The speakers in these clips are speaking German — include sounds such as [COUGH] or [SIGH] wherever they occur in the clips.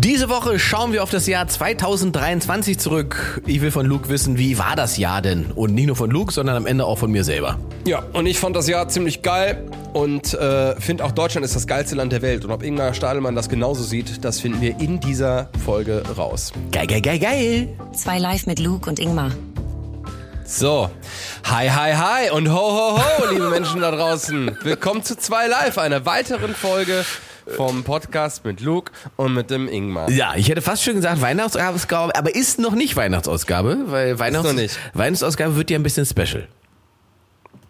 Diese Woche schauen wir auf das Jahr 2023 zurück. Ich will von Luke wissen, wie war das Jahr denn? Und nicht nur von Luke, sondern am Ende auch von mir selber. Ja, und ich fand das Jahr ziemlich geil und äh, finde auch Deutschland ist das geilste Land der Welt. Und ob Ingmar Stadelmann das genauso sieht, das finden wir in dieser Folge raus. Geil, geil, geil, geil. Zwei live mit Luke und Ingmar. So, hi, hi, hi und ho, ho, ho, liebe Menschen da draußen. Willkommen zu 2 Live, einer weiteren Folge vom Podcast mit Luke und mit dem Ingmar. Ja, ich hätte fast schon gesagt Weihnachtsausgabe, aber ist noch nicht Weihnachtsausgabe, weil Weihnachts. Weihnachtsausgabe wird ja ein bisschen special.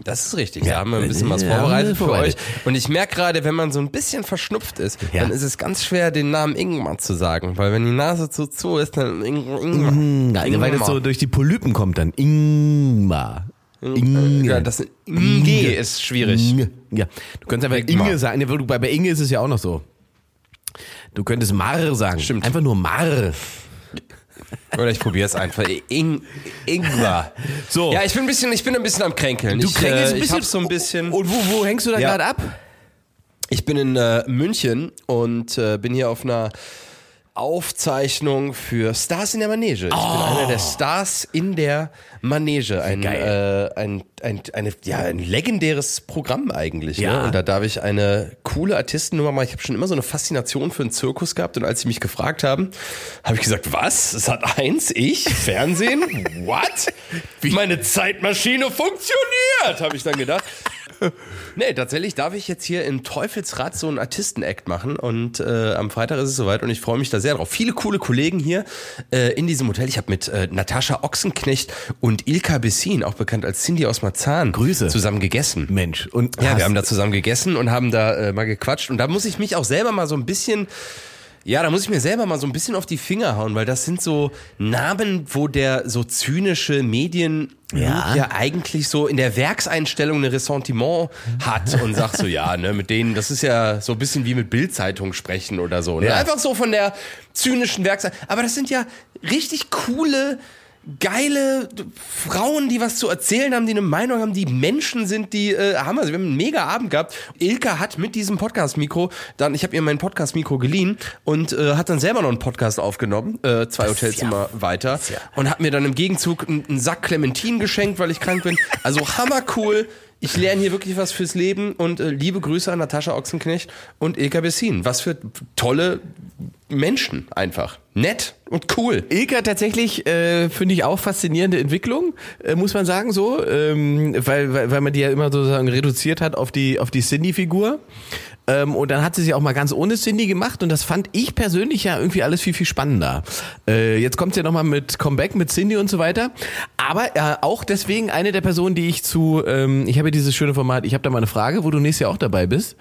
Das ist richtig. Da Ja, haben wir ein bisschen was ja, vorbereitet für euch. Und ich merke gerade, wenn man so ein bisschen verschnupft ist, Ja. dann ist es ganz schwer, den Namen Ingmar zu sagen. Weil wenn die Nase zu zu ist, dann Ing Ingmar. Nein, weil das so durch die Polypen kommt dann. Ingmar. Inge. Ja, das Inge ist schwierig. Inge. Ja, du könntest einfach. Inge sagen. Bei bei Inge ist es ja auch noch so. Du könntest Mar sagen. Stimmt. Einfach nur Mar. Oder ich probiere es einfach. Ing Ingmar. So. Ja, ich bin ein bisschen, ich bin ein bisschen am Kränkeln. Du ich, kränkelst äh, ein bisschen. so ein bisschen. Und wo, wo hängst du da Ja. gerade ab? Ich bin in äh, München und äh, bin hier auf einer Aufzeichnung für Stars in der Manege. Ich bin einer der Stars in der Manege. Ein, äh, ein, ein, eine, ja, ein legendäres Programm eigentlich. Ja. Ne? Und da darf ich eine coole Artistennummer machen. Ich habe schon immer so eine Faszination für einen Zirkus gehabt. Und als sie mich gefragt haben, habe ich gesagt, was? Es hat eins, ich, Fernsehen? [LAUGHS] What? Meine Zeitmaschine funktioniert, habe ich dann gedacht. Nee, tatsächlich darf ich jetzt hier in Teufelsrad so einen Artisten-Act machen und äh, am Freitag ist es soweit und ich freue mich da sehr drauf. Viele coole Kollegen hier äh, in diesem Hotel. Ich habe mit äh, Natascha Ochsenknecht und Ilka Bessin, auch bekannt als Cindy aus Marzahn, Grüße. zusammen gegessen. Mensch. Und Ja, wir haben da zusammen gegessen und haben da äh, mal gequatscht und da muss ich mich auch selber mal so ein bisschen ja, da muss ich mir selber mal so ein bisschen auf die Finger hauen, weil das sind so Namen, wo der so zynische Medien Ja. ja. eigentlich so in der Werkseinstellung ein Ressentiment hat und sagt so, ja, ne, mit denen, das ist ja so ein bisschen wie mit Bildzeitung sprechen oder so. Ne? Ja. Einfach so von der zynischen Werkseinstellung. Aber das sind ja richtig coole, geile Frauen, die was zu erzählen haben, die eine Meinung haben, die Menschen sind, die äh, Hammer. sind. Wir haben einen mega Abend gehabt. Ilka hat mit diesem Podcast-Mikro, dann, ich habe ihr mein Podcast-Mikro geliehen und äh, hat dann selber noch einen Podcast aufgenommen, äh, zwei Hotelzimmer weiter ja- und hat mir dann im Gegenzug einen, einen Sack Clementin geschenkt, weil ich krank bin. Also hammer cool. Ich lerne hier wirklich was fürs Leben und äh, liebe Grüße an Natascha Ochsenknecht und Ilka Bessin. Was für tolle Menschen einfach. Nett und cool. Ilka tatsächlich äh, finde ich auch faszinierende Entwicklung, äh, muss man sagen so, ähm, weil, weil weil man die ja immer sozusagen reduziert hat auf die auf die Cindy-Figur. Ähm, und dann hat sie sich auch mal ganz ohne Cindy gemacht und das fand ich persönlich ja irgendwie alles viel, viel spannender. Äh, jetzt kommt sie ja nochmal mit Comeback, mit Cindy und so weiter. Aber äh, auch deswegen eine der Personen, die ich zu, ähm, ich habe ja dieses schöne Format, ich habe da mal eine Frage, wo du nächstes Jahr auch dabei bist.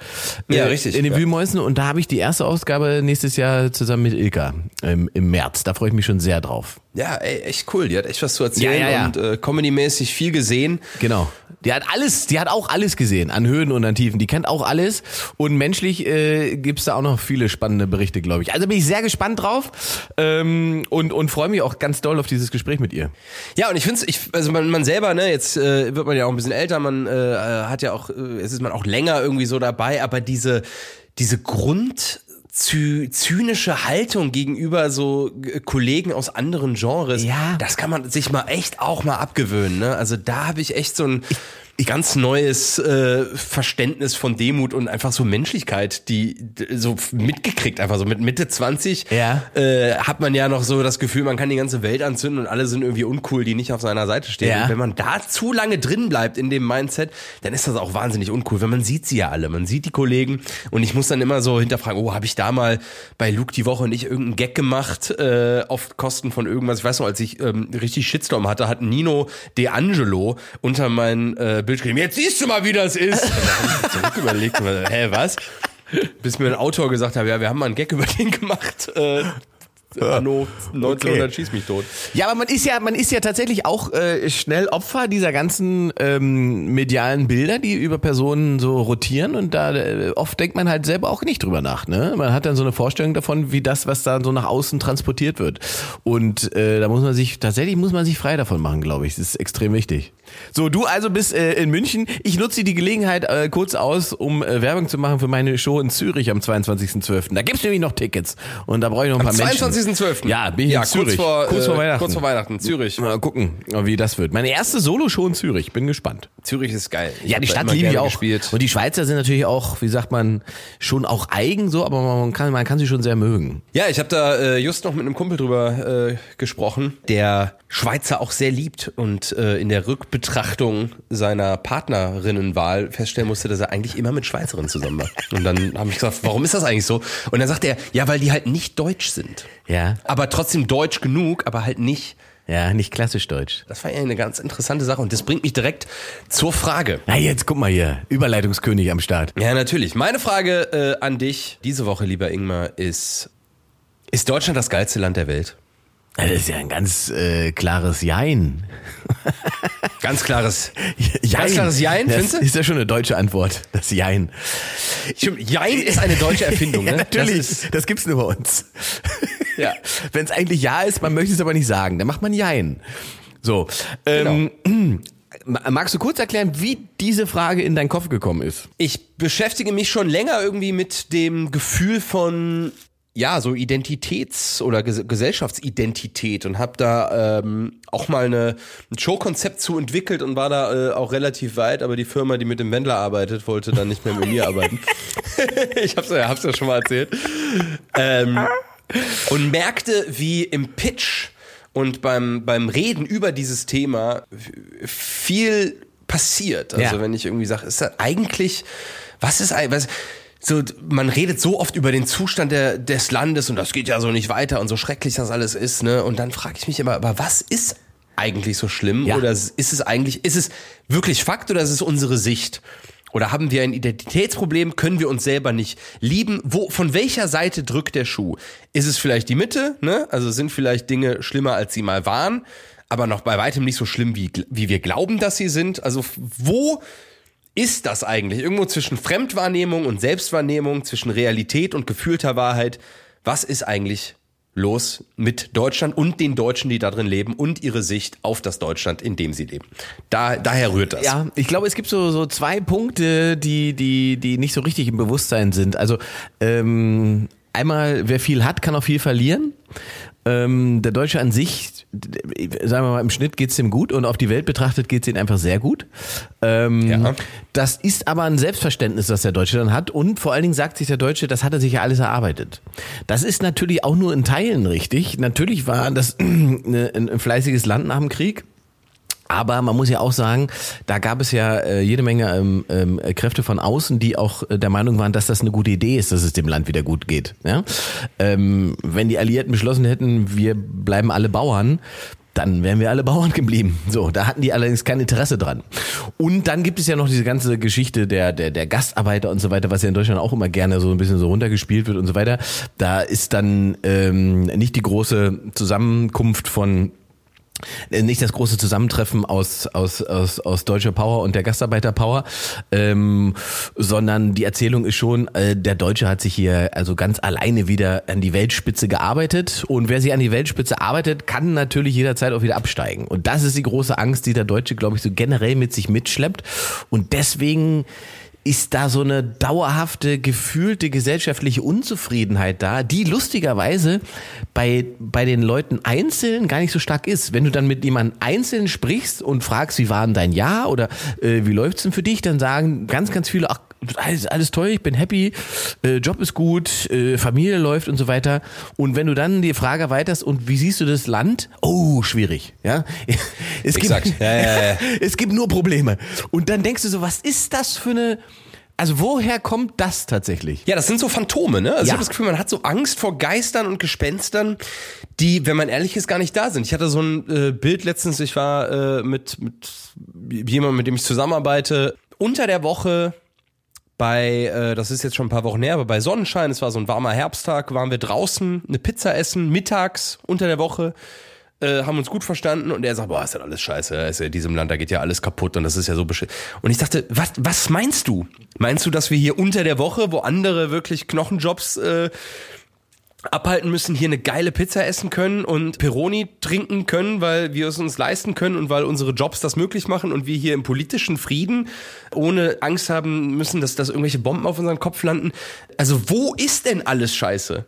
Ja, Äh, richtig, In den ja. Wühlmäusen und da habe ich die erste Ausgabe nächstes Jahr zusammen mit Ilka im, im März. Da freue ich mich schon sehr drauf. Ja, ey, echt cool. Die hat echt was zu erzählen Ja, ja, ja. und äh, comedymäßig viel gesehen. Genau. Die hat alles, die hat auch alles gesehen, an Höhen und an Tiefen. Die kennt auch alles. Und menschlich äh, gibt's da auch noch viele spannende Berichte, glaube ich. Also bin ich sehr gespannt drauf ähm, und, und freue mich auch ganz doll auf dieses Gespräch mit ihr. Ja, und ich finde ich, also man, man selber, ne, jetzt äh, wird man ja auch ein bisschen älter, man äh, hat ja auch, äh, es ist man auch länger irgendwie so dabei, aber diese, diese Grund zy zynische Haltung gegenüber so äh, Kollegen aus anderen Genres, Ja. das kann man sich mal echt auch mal abgewöhnen. Ne? Also da habe ich echt so ein ganz neues äh, Verständnis von Demut und einfach so Menschlichkeit, die so mitgekriegt, einfach so mit Mitte 20 Ja. äh, hat man ja noch so das Gefühl, man kann die ganze Welt anzünden und alle sind irgendwie uncool, die nicht auf seiner Seite stehen. Ja. Und wenn man da zu lange drin bleibt in dem Mindset, dann ist das auch wahnsinnig uncool, weil man sieht sie ja alle, man sieht die Kollegen und ich muss dann immer so hinterfragen, oh, habe ich da mal bei Luke die Woche nicht irgendeinen Gag gemacht äh, auf Kosten von irgendwas? Ich weiß noch, als ich ähm, richtig Shitstorm hatte, hat Nino De Angelo unter mein äh, Bild geschrieben, jetzt siehst du mal, wie das ist. [LAUGHS] Zurück überlegt, hä, was? Bis mir ein Autor gesagt hat, ja, wir haben mal einen Gag über den gemacht. Äh, Anno 1900 Okay. schieß mich tot. Ja, aber man ist ja, man ist ja tatsächlich auch äh, schnell Opfer dieser ganzen ähm, medialen Bilder, die über Personen so rotieren und da äh, oft denkt man halt selber auch nicht drüber nach. Ne? Man hat dann so eine Vorstellung davon, wie das, was da so nach außen transportiert wird. Und äh, da muss man sich tatsächlich muss man sich frei davon machen, glaube ich. Das ist extrem wichtig. So, du also bist äh, in München. Ich nutze die Gelegenheit äh, kurz aus, um äh, Werbung zu machen für meine Show in Zürich am 22.12. Da gibt's nämlich noch Tickets und da brauche ich noch ein paar Menschen. 22.12. Ja, bin ich ja, in Zürich. Kurz vor, kurz vor äh, Weihnachten. Kurz vor Weihnachten, Zürich. Mal gucken, wie das wird. Meine erste Solo-Show in Zürich. Bin gespannt. Zürich ist geil. Ich Ja, die Stadt liebe ich auch. Gespielt. Und die Schweizer sind natürlich auch, wie sagt man, schon auch eigen so, aber man kann, man kann sie schon sehr mögen. Ja, ich habe da äh, just noch mit einem Kumpel drüber äh, gesprochen, der Schweizer auch sehr liebt und äh, in der Rückbetrachtung seiner Partnerinnenwahl feststellen musste, dass er eigentlich immer mit Schweizerinnen zusammen war. Und dann habe ich gesagt, warum ist das eigentlich so? Und dann sagt er, ja, weil die halt nicht deutsch sind. Ja. Aber trotzdem deutsch genug, aber halt nicht. Ja, nicht klassisch deutsch. Das war ja eine ganz interessante Sache und das bringt mich direkt zur Frage. Na jetzt guck mal hier, Überleitungskönig am Start. Ja, natürlich. Meine Frage äh, an dich diese Woche, lieber Ingmar, ist, ist Deutschland das geilste Land der Welt? Das ist ja ein ganz äh, klares Jein. Ganz klares Jein. Ganz klares Jein, das findest du? ist ja schon eine deutsche Antwort, das Jein. Jein ist eine deutsche Erfindung, [LAUGHS] Ja, ne? natürlich, Das das, ist, gibt's nur bei uns. Ja. Wenn es eigentlich Ja ist, man möchte es aber nicht sagen, dann macht man Jein. So, ähm, Genau. [CLEARS THROAT] magst du kurz erklären, wie diese Frage in deinen Kopf gekommen ist? ich beschäftige mich schon länger irgendwie mit dem Gefühl von ja, so Identitäts- oder Ges Gesellschaftsidentität und habe da ähm, auch mal eine, ein Showkonzept zu entwickelt und war da äh, auch relativ weit, aber die Firma, die mit dem Wendler arbeitet, wollte dann nicht mehr mit mir arbeiten. [LAUGHS] ich hab's ja, hab's ja schon mal erzählt. Ähm, und merkte, wie im Pitch und beim, beim Reden über dieses Thema viel passiert. Also Ja. wenn ich irgendwie sage, ist das eigentlich, was ist eigentlich, was, so, man redet so oft über den Zustand der, des Landes und das geht ja so nicht weiter und so schrecklich das alles ist, ne? Und dann frage ich mich immer, aber was ist eigentlich so schlimm? Ja. Oder ist es eigentlich, ist es wirklich Fakt oder ist es unsere Sicht? Oder haben wir ein Identitätsproblem? Können wir uns selber nicht lieben? Wo, von welcher Seite drückt der Schuh? Ist es vielleicht die Mitte? Ne? Also sind vielleicht Dinge schlimmer, als sie mal waren, aber noch bei weitem nicht so schlimm, wie, wie wir glauben, dass sie sind? Also wo ist das eigentlich? Irgendwo zwischen Fremdwahrnehmung und Selbstwahrnehmung, zwischen Realität und gefühlter Wahrheit. Was ist eigentlich los mit Deutschland und den Deutschen, die da drin leben und ihre Sicht auf das Deutschland, in dem sie leben? Da, daher rührt das. Ja, ich glaube, es gibt so, so zwei Punkte, die, die, die nicht so richtig im Bewusstsein sind. Also ähm, einmal, wer viel hat, kann auch viel verlieren. Ähm, der Deutsche an sich, sagen wir mal, im Schnitt geht's ihm gut und auf die Welt betrachtet geht's ihm einfach sehr gut. Ähm, Ja. Das ist aber ein Selbstverständnis, das der Deutsche dann hat und vor allen Dingen sagt sich der Deutsche, das hat er sich ja alles erarbeitet. Das ist natürlich auch nur in Teilen richtig. Natürlich war das [CLEARS THROAT] ein, ein fleißiges Land nach dem Krieg. Aber man muss ja auch sagen, da gab es ja äh, jede Menge ähm, ähm, Kräfte von außen, die auch äh, der Meinung waren, dass das eine gute Idee ist, dass es dem Land wieder gut geht. Ja? Ähm, wenn die Alliierten beschlossen hätten, wir bleiben alle Bauern, dann wären wir alle Bauern geblieben. So, da hatten die allerdings kein Interesse dran. Und dann gibt es ja noch diese ganze Geschichte der, der, der Gastarbeiter und so weiter, was ja in Deutschland auch immer gerne so ein bisschen so runtergespielt wird und so weiter. Da ist dann ähm, nicht die große Zusammenkunft von nicht das große Zusammentreffen aus, aus, aus, aus deutscher Power und der Gastarbeiter Power, ähm, sondern die Erzählung ist schon, äh, der Deutsche hat sich hier also ganz alleine wieder an die Weltspitze gearbeitet und wer sich an die Weltspitze arbeitet, kann natürlich jederzeit auch wieder absteigen. Und das ist die große Angst, die der Deutsche, glaube ich, so generell mit sich mitschleppt und deswegen ist da so eine dauerhafte, gefühlte gesellschaftliche Unzufriedenheit da, die lustigerweise bei, bei den Leuten einzeln gar nicht so stark ist. Wenn du dann mit jemandem einzeln sprichst und fragst, wie war denn dein Jahr oder äh, wie läuft's denn für dich, dann sagen ganz, ganz viele, ach, alles, alles toll, ich bin happy, äh, Job ist gut, äh, Familie läuft und so weiter. Und wenn du dann die Frage erweiterst, und wie siehst du das Land? Oh, schwierig, ja. [LAUGHS] Es Exakt. Ja, ja, [LAUGHS] es gibt nur Probleme. Und dann denkst du so, was ist das für eine, also woher kommt das tatsächlich? Ja, das sind so Phantome, ne? Also ich Ja. habe das Gefühl, man hat so Angst vor Geistern und Gespenstern, die, wenn man ehrlich ist, gar nicht da sind. Ich hatte so ein äh, Bild letztens, ich war äh, mit, mit jemandem, mit dem ich zusammenarbeite, unter der Woche bei, äh, das ist jetzt schon ein paar Wochen her, aber bei Sonnenschein, es war so ein warmer Herbsttag, waren wir draußen, eine Pizza essen, mittags, unter der Woche, äh, haben uns gut verstanden und er sagt, boah, ist das alles scheiße, ist ja in diesem Land, da geht ja alles kaputt und das ist ja so beschissen. Und ich dachte, was, was meinst du? Meinst du, dass wir hier unter der Woche, wo andere wirklich Knochenjobs äh, abhalten müssen, hier eine geile Pizza essen können und Peroni trinken können, weil wir es uns leisten können und weil unsere Jobs das möglich machen und wir hier im politischen Frieden ohne Angst haben müssen, dass, dass irgendwelche Bomben auf unseren Kopf landen. Also wo ist denn alles scheiße?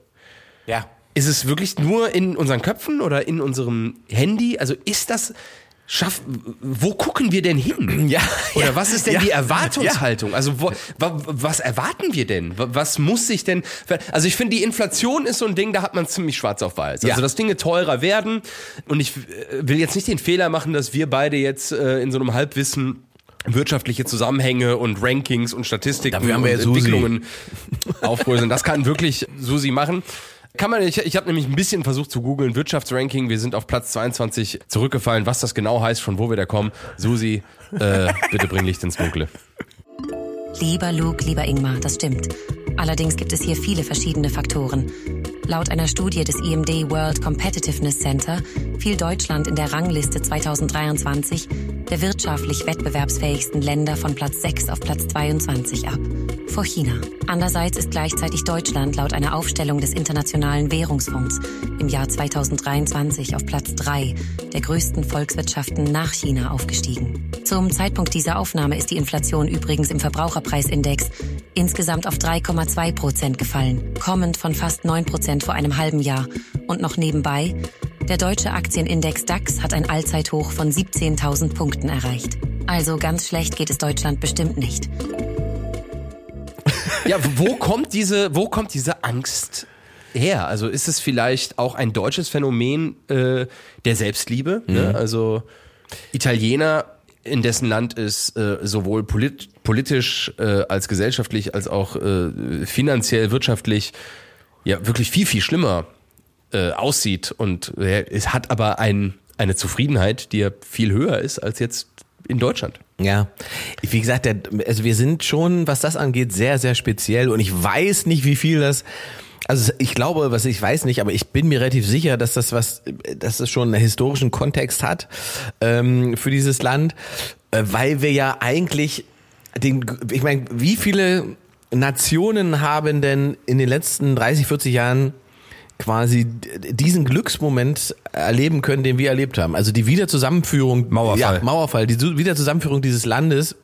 Ja. Ist es wirklich nur in unseren Köpfen oder in unserem Handy? Also ist das Schaff, wo gucken wir denn hin? [CLEARS THROAT] Ja, Oder ja, was ist denn ja, die Erwartungshaltung? Also wo, wa, was erwarten wir denn? Wa- Was muss sich denn? Also ich finde, die Inflation ist so ein Ding, da hat man ziemlich schwarz auf weiß. Also Ja. dass Dinge teurer werden. Und ich äh, will jetzt nicht den Fehler machen, dass wir beide jetzt äh, in so einem Halbwissen wirtschaftliche Zusammenhänge und Rankings und Statistiken und. Entwicklungen aufbröseln. Das kann wirklich Susi machen. Kann man, ich, ich habe nämlich ein bisschen versucht zu googeln, Wirtschaftsranking, wir sind auf Platz 22 zurückgefallen, was das genau heißt, von wo wir da kommen. Susi, äh, [LAUGHS] bitte bring Licht ins Dunkle. Lieber Luke, lieber Ingmar, das stimmt. Allerdings gibt es hier viele verschiedene Faktoren. Laut einer Studie des IMD World Competitiveness Center fiel Deutschland in der Rangliste 2023 der wirtschaftlich wettbewerbsfähigsten Länder von Platz 6 auf Platz 22 ab. Vor China. Andererseits ist gleichzeitig Deutschland laut einer Aufstellung des Internationalen Währungsfonds im Jahr 2023 auf Platz 3 der größten Volkswirtschaften nach China aufgestiegen. Zum Zeitpunkt dieser Aufnahme ist die Inflation übrigens im Verbraucherpreisindex insgesamt auf 3,2 Prozent gefallen, kommend von fast 9 Prozent vor einem halben Jahr. Und noch nebenbei, der deutsche Aktienindex DAX hat ein Allzeithoch von 17.000 Punkten erreicht. Also ganz schlecht geht es Deutschland bestimmt nicht. Ja, wo kommt diese, wo kommt diese Angst her? Also ist es vielleicht auch ein deutsches Phänomen äh, der Selbstliebe? Ne? Also Italiener, in dessen Land es äh, sowohl polit politisch äh, als gesellschaftlich als auch äh, finanziell, wirtschaftlich ja wirklich viel, viel schlimmer äh, aussieht und äh, es hat aber ein, eine Zufriedenheit, die ja viel höher ist als jetzt in Deutschland. Ja, wie gesagt, der, also wir sind schon, was das angeht, sehr, sehr speziell und ich weiß nicht, wie viel das, also ich glaube, was ich weiß nicht, aber ich bin mir relativ sicher, dass das was, dass das schon einen historischen Kontext hat ähm, für dieses Land, äh, weil wir ja eigentlich den, ich meine, wie viele Nationen haben denn in den letzten 30, 40 Jahren quasi diesen Glücksmoment erleben können, den wir erlebt haben. Also die Wiederzusammenführung, Mauerfall. ja, Mauerfall, die Wiederzusammenführung dieses Landes.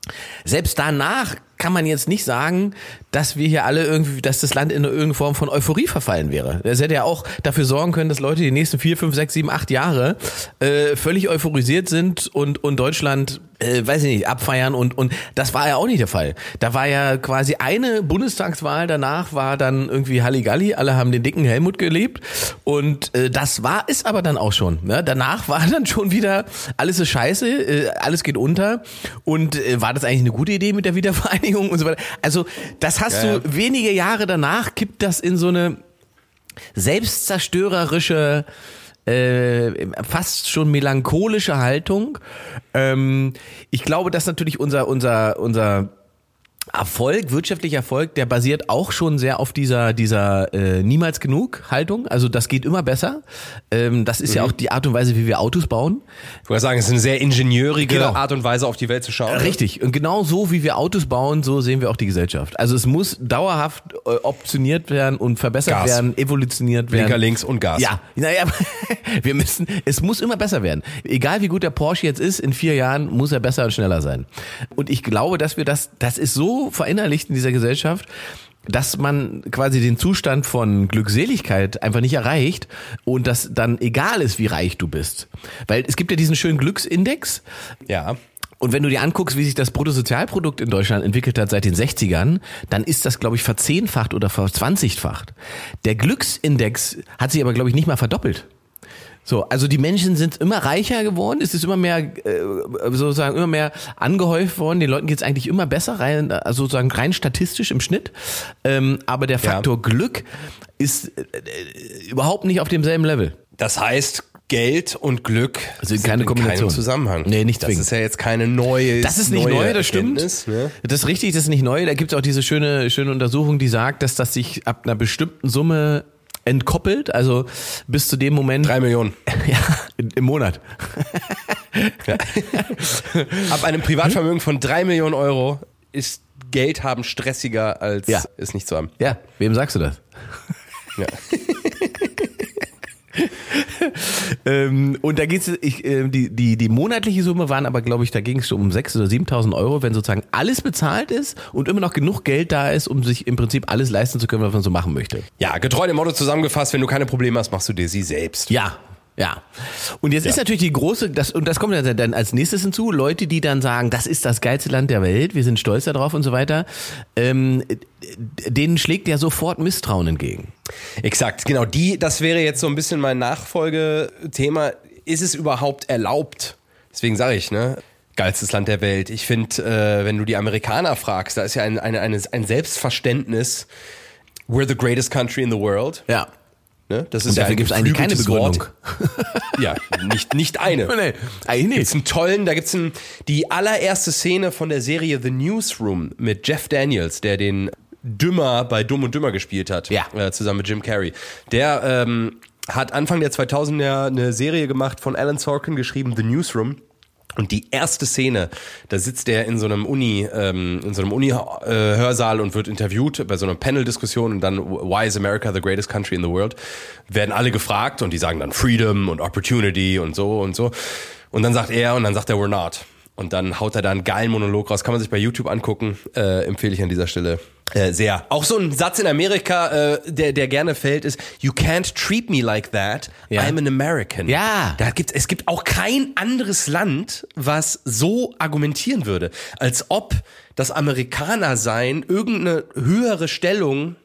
Selbst danach kann man jetzt nicht sagen, dass wir hier alle irgendwie, dass das Land in irgendeine Form von Euphorie verfallen wäre. Das hätte ja auch dafür sorgen können, dass Leute die nächsten vier, fünf, sechs, sieben, acht Jahre äh, völlig euphorisiert sind und, und Deutschland, äh, weiß ich nicht, abfeiern und, und das war ja auch nicht der Fall. Da war ja quasi eine Bundestagswahl, danach war dann irgendwie Halligalli, alle haben den dicken Helmut gelebt und äh, das war es aber dann auch schon. Ne? Danach [LAUGHS] war dann schon wieder, alles ist scheiße, äh, alles geht unter und äh, war das eigentlich eine gute Idee mit der Wiedervereinigung und so weiter. Also das hast Ja, ja. du wenige Jahre danach, kippt das in so eine selbstzerstörerische äh, fast schon melancholische Haltung. Ähm, ich glaube, dass natürlich unser unser unser Erfolg, wirtschaftlicher Erfolg, der basiert auch schon sehr auf dieser dieser äh, niemals genug Haltung. Also das geht immer besser. Ähm, das ist ja auch die Art und Weise, wie wir Autos bauen. Ich würde sagen, es ist eine sehr ingenieurige Genau. Art und Weise, auf die Welt zu schauen. Richtig. Und genau so, wie wir Autos bauen, so sehen wir auch die Gesellschaft. Also es muss dauerhaft äh, optioniert werden und verbessert Gas. werden, evolutioniert werden. Blinker links und Gas. Ja, naja, [LAUGHS] wir müssen, es muss immer besser werden. Egal wie gut der Porsche jetzt ist, in vier Jahren muss er besser und schneller sein. Und ich glaube, dass wir das, das ist so verinnerlicht in dieser Gesellschaft, dass man quasi den Zustand von Glückseligkeit einfach nicht erreicht und dass dann egal ist, wie reich du bist. Weil es gibt ja diesen schönen Glücksindex, Ja. und wenn du dir anguckst, wie sich das Bruttosozialprodukt in Deutschland entwickelt hat seit den 60ern, dann ist das, glaube ich, verzehnfacht oder verzwanzigfacht. Der Glücksindex hat sich aber, glaube ich, nicht mal verdoppelt. So, also die Menschen sind immer reicher geworden, es ist immer mehr, äh, sozusagen immer mehr angehäuft worden, den Leuten geht's eigentlich immer besser, rein, also sozusagen rein statistisch im Schnitt. Ähm, aber der Ja. Faktor Glück ist äh, äh, überhaupt nicht auf demselben Level. Das heißt, Geld und Glück sind keine in Kombination. Zusammenhang. Nee, nicht Das zwingend. ist ja jetzt keine neue Das ist nicht neu, das stimmt. Ne? Das ist richtig, das ist nicht neu. Da gibt es auch diese schöne, schöne Untersuchung, die sagt, dass das sich ab einer bestimmten Summe entkoppelt, also bis zu dem Moment. Drei Millionen. [LAUGHS] Ja, im Monat. Ab einem Privatvermögen von drei Millionen Euro ist Geld haben stressiger als Ja. es nicht zu haben. Ja, wem sagst du das? Ja. [LAUGHS] Ähm, und da geht's, ich, äh, die, die, die monatliche Summe waren aber, glaube ich, da ging es um 6.000 oder 7.000 Euro, wenn sozusagen alles bezahlt ist und immer noch genug Geld da ist, um sich im Prinzip alles leisten zu können, was man so machen möchte. ja, getreu dem Motto zusammengefasst, wenn du keine Probleme hast, machst du dir sie selbst. Ja. Ja. Und jetzt ist natürlich die große, das, und das kommt ja dann als nächstes hinzu, Leute, die dann sagen, das ist das geilste Land der Welt, wir sind stolz darauf und so weiter, ähm, denen schlägt ja sofort Misstrauen entgegen. Exakt, genau. Die, das wäre jetzt so ein bisschen mein Nachfolgethema. Ist es überhaupt erlaubt? Deswegen sage ich, ne? Geilstes Land der Welt. Ich finde, äh, wenn du die Amerikaner fragst, da ist ja ein, eine, eine, ein Selbstverständnis. We're the greatest country in the world. Ja. Ne? Das ist Und ja dafür ein gibt es eigentlich keine Begründung. Wort. [LAUGHS] Ja, nicht, nicht eine. [LAUGHS] Nee, eigentlich Gibt's nicht. einen tollen, da gibt's einen, die allererste Szene von der Serie The Newsroom mit Jeff Daniels, der den Dümmer bei Dumm und Dümmer gespielt hat, Ja. äh, zusammen mit Jim Carrey. Der ähm, hat Anfang der 2000er eine Serie gemacht von Alan Sorkin geschrieben, The Newsroom. Und die erste Szene, da sitzt er in so einem Uni, ähm, in so einem Uni-Hörsaal und wird interviewt bei so einer Panel-Diskussion und dann Why is America the greatest country in the world? Werden alle gefragt und die sagen dann Freedom und Opportunity und so und so. Und dann sagt er und dann sagt er We're not. Und dann haut er da einen geilen Monolog raus. Kann man sich bei YouTube angucken. Äh, empfehle ich an dieser Stelle äh, sehr. Auch so ein Satz in Amerika, äh, der, der gerne fällt, ist You can't treat me like that. Ja. I'm an American. Ja. Da gibt, es gibt auch kein anderes Land, was so argumentieren würde, als ob das Amerikanersein irgendeine höhere Stellung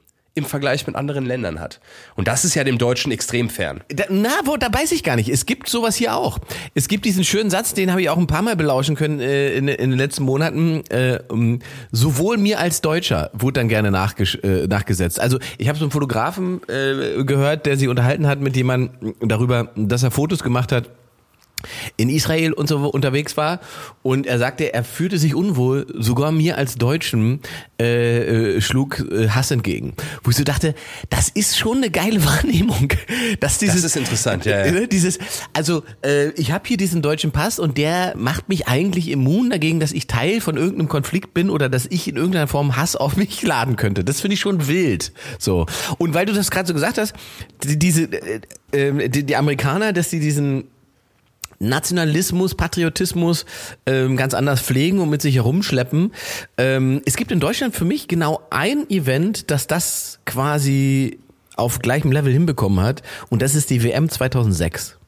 im Vergleich mit anderen Ländern hat. Und das ist ja dem Deutschen extrem fern. Da, na, wo, da weiß ich gar nicht. Es gibt sowas hier auch. Es gibt diesen schönen Satz, den habe ich auch ein paar Mal belauschen können äh, in, in den letzten Monaten. Äh, um, sowohl mir als Deutscher wurde dann gerne äh, nachgesetzt. Also ich habe so einen Fotografen äh, gehört, der sich unterhalten hat mit jemandem darüber, dass er Fotos gemacht hat in Israel und so unterwegs war und er sagte, er fühlte sich unwohl, sogar mir als Deutschen äh, äh, schlug äh, Hass entgegen. Wo ich so dachte, das ist schon eine geile [LAUGHS] Wahrnehmung. Dass dieses, ist interessant, ja, ja. äh, Dieses, also äh, ich habe hier diesen deutschen Pass und der macht mich eigentlich immun dagegen, dass ich Teil von irgendeinem Konflikt bin oder dass ich in irgendeiner Form Hass auf mich [LAUGHS] laden könnte. Das finde ich schon wild. So und weil du das gerade so gesagt hast, die, diese äh, äh, die, die Amerikaner, dass die diesen Nationalismus, Patriotismus ähm, ganz anders pflegen und mit sich herumschleppen. Ähm, es gibt in Deutschland für mich genau ein Event, das das quasi auf gleichem Level hinbekommen hat und das ist die WM 2006.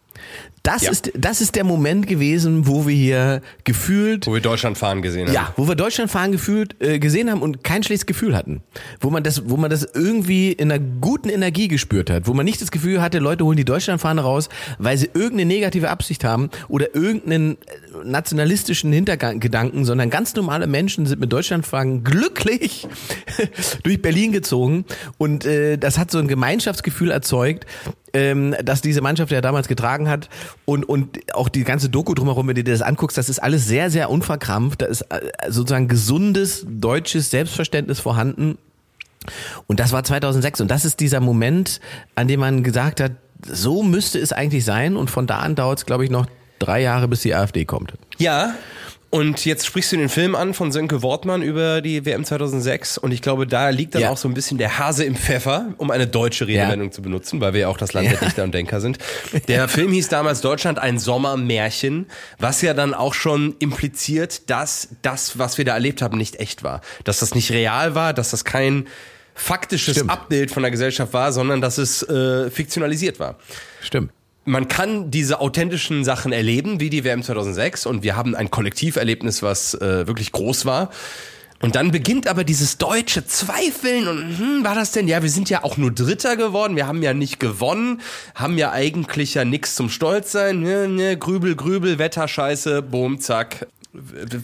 Das Ja. ist das ist der Moment gewesen, wo wir hier gefühlt Wo wir Deutschland fahren gesehen haben. ja, wo wir Deutschland fahren gefühlt äh, gesehen haben und kein schlechtes Gefühl hatten, wo man das, wo man das irgendwie in einer guten Energie gespürt hat, wo man nicht das Gefühl hatte, Leute holen die Deutschlandfahne raus, weil sie irgendeine negative Absicht haben oder irgendeinen nationalistischen Hintergedanken, sondern ganz normale Menschen sind mit Deutschlandfahnen glücklich [LAUGHS] durch Berlin gezogen und äh, das hat so ein Gemeinschaftsgefühl erzeugt, ähm, dass diese Mannschaft ja damals getragen hat und, und auch die ganze Doku drumherum, wenn du dir das anguckst, das ist alles sehr, sehr unverkrampft. Da ist äh, sozusagen gesundes deutsches Selbstverständnis vorhanden. Und das war 2006 und das ist dieser Moment, an dem man gesagt hat, so müsste es eigentlich sein und von da an dauert es, glaube ich, noch drei Jahre, bis die AfD kommt. Ja. Und jetzt sprichst du den Film an von Sönke Wortmann über die WM 2006 und ich glaube, da liegt dann Ja. auch so ein bisschen der Hase im Pfeffer, um eine deutsche Redewendung zu benutzen, weil wir ja auch das Land der Dichter und Denker sind. Der Film hieß damals Deutschland ein Sommermärchen, was ja dann auch schon impliziert, dass das, was wir da erlebt haben, nicht echt war. Dass das nicht real war, dass das kein faktisches Stimmt. Abbild von der Gesellschaft war, sondern dass es äh, fiktionalisiert war Stimmt. Man kann diese authentischen Sachen erleben, wie die WM 2006 und wir haben ein Kollektiverlebnis, was äh, wirklich groß war. Und dann beginnt aber dieses deutsche Zweifeln und hm, war das denn? Ja, wir sind ja auch nur Dritter geworden, wir haben ja nicht gewonnen, haben ja eigentlich ja nichts zum Stolz sein. Ne, ne, Grübel, Grübel, Wetterscheiße, boom, zack,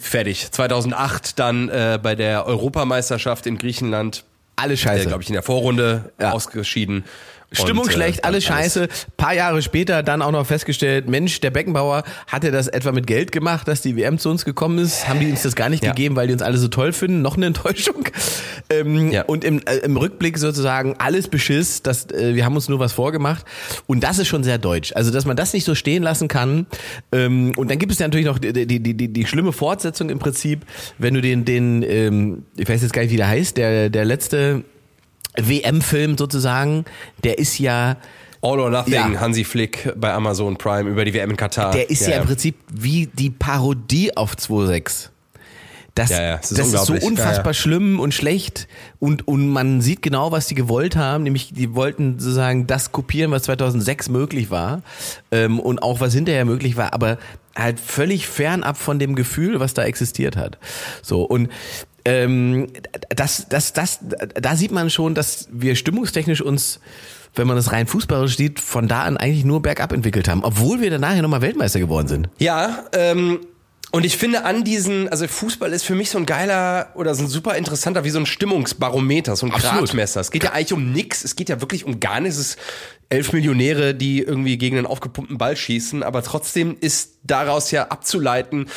fertig. 2008 dann äh, bei der Europameisterschaft in Griechenland Alles scheiße. glaube ich, in der Vorrunde Ja. ausgeschieden. Stimmung Und, äh, schlecht, alles scheiße. Paar Jahre später dann auch noch festgestellt, Mensch, der Beckenbauer hatte das etwa mit Geld gemacht, dass die WM zu uns gekommen ist. Haben die uns das gar nicht Ja. gegeben, weil die uns alle so toll finden. Noch eine Enttäuschung. [LAUGHS] Ähm, Ja. Und im, äh, im Rückblick sozusagen alles Beschiss. Das, äh, wir haben uns nur was vorgemacht. Und das ist schon sehr deutsch. Also, dass man das nicht so stehen lassen kann. Ähm, und dann gibt es ja natürlich noch die, die, die, die, die schlimme Fortsetzung im Prinzip, wenn du den, den ähm, ich weiß jetzt gar nicht, wie der heißt, der, der letzte WM-Film sozusagen, der ist ja, All or Nothing, Ja. Hansi Flick bei Amazon Prime über die WM in Katar. der ist ja, im Prinzip wie die Parodie auf 2.6. Das, Ja, ja, das ist ist, so unfassbar Ja, ja. schlimm und schlecht und, und man sieht genau, was die gewollt haben, nämlich die wollten sozusagen das kopieren, was 2006 möglich war ähm, und auch was hinterher möglich war, aber halt völlig fernab von dem Gefühl, was da existiert hat. So und ähm, das, das, das, da sieht man schon, dass wir stimmungstechnisch uns wenn man das rein fußballisch sieht, von da an eigentlich nur bergab entwickelt haben, obwohl wir danach ja nochmal Weltmeister geworden sind. Ja, ähm, und ich finde an diesen, also Fußball ist für mich so ein geiler oder so ein super interessanter, wie so ein Stimmungsbarometer, so ein Absolut. Gradmesser. Es geht ja eigentlich um nix, es geht ja wirklich um gar nichts. Es ist elf Millionäre, die irgendwie gegen einen aufgepumpten Ball schießen, aber trotzdem ist daraus ja abzuleiten.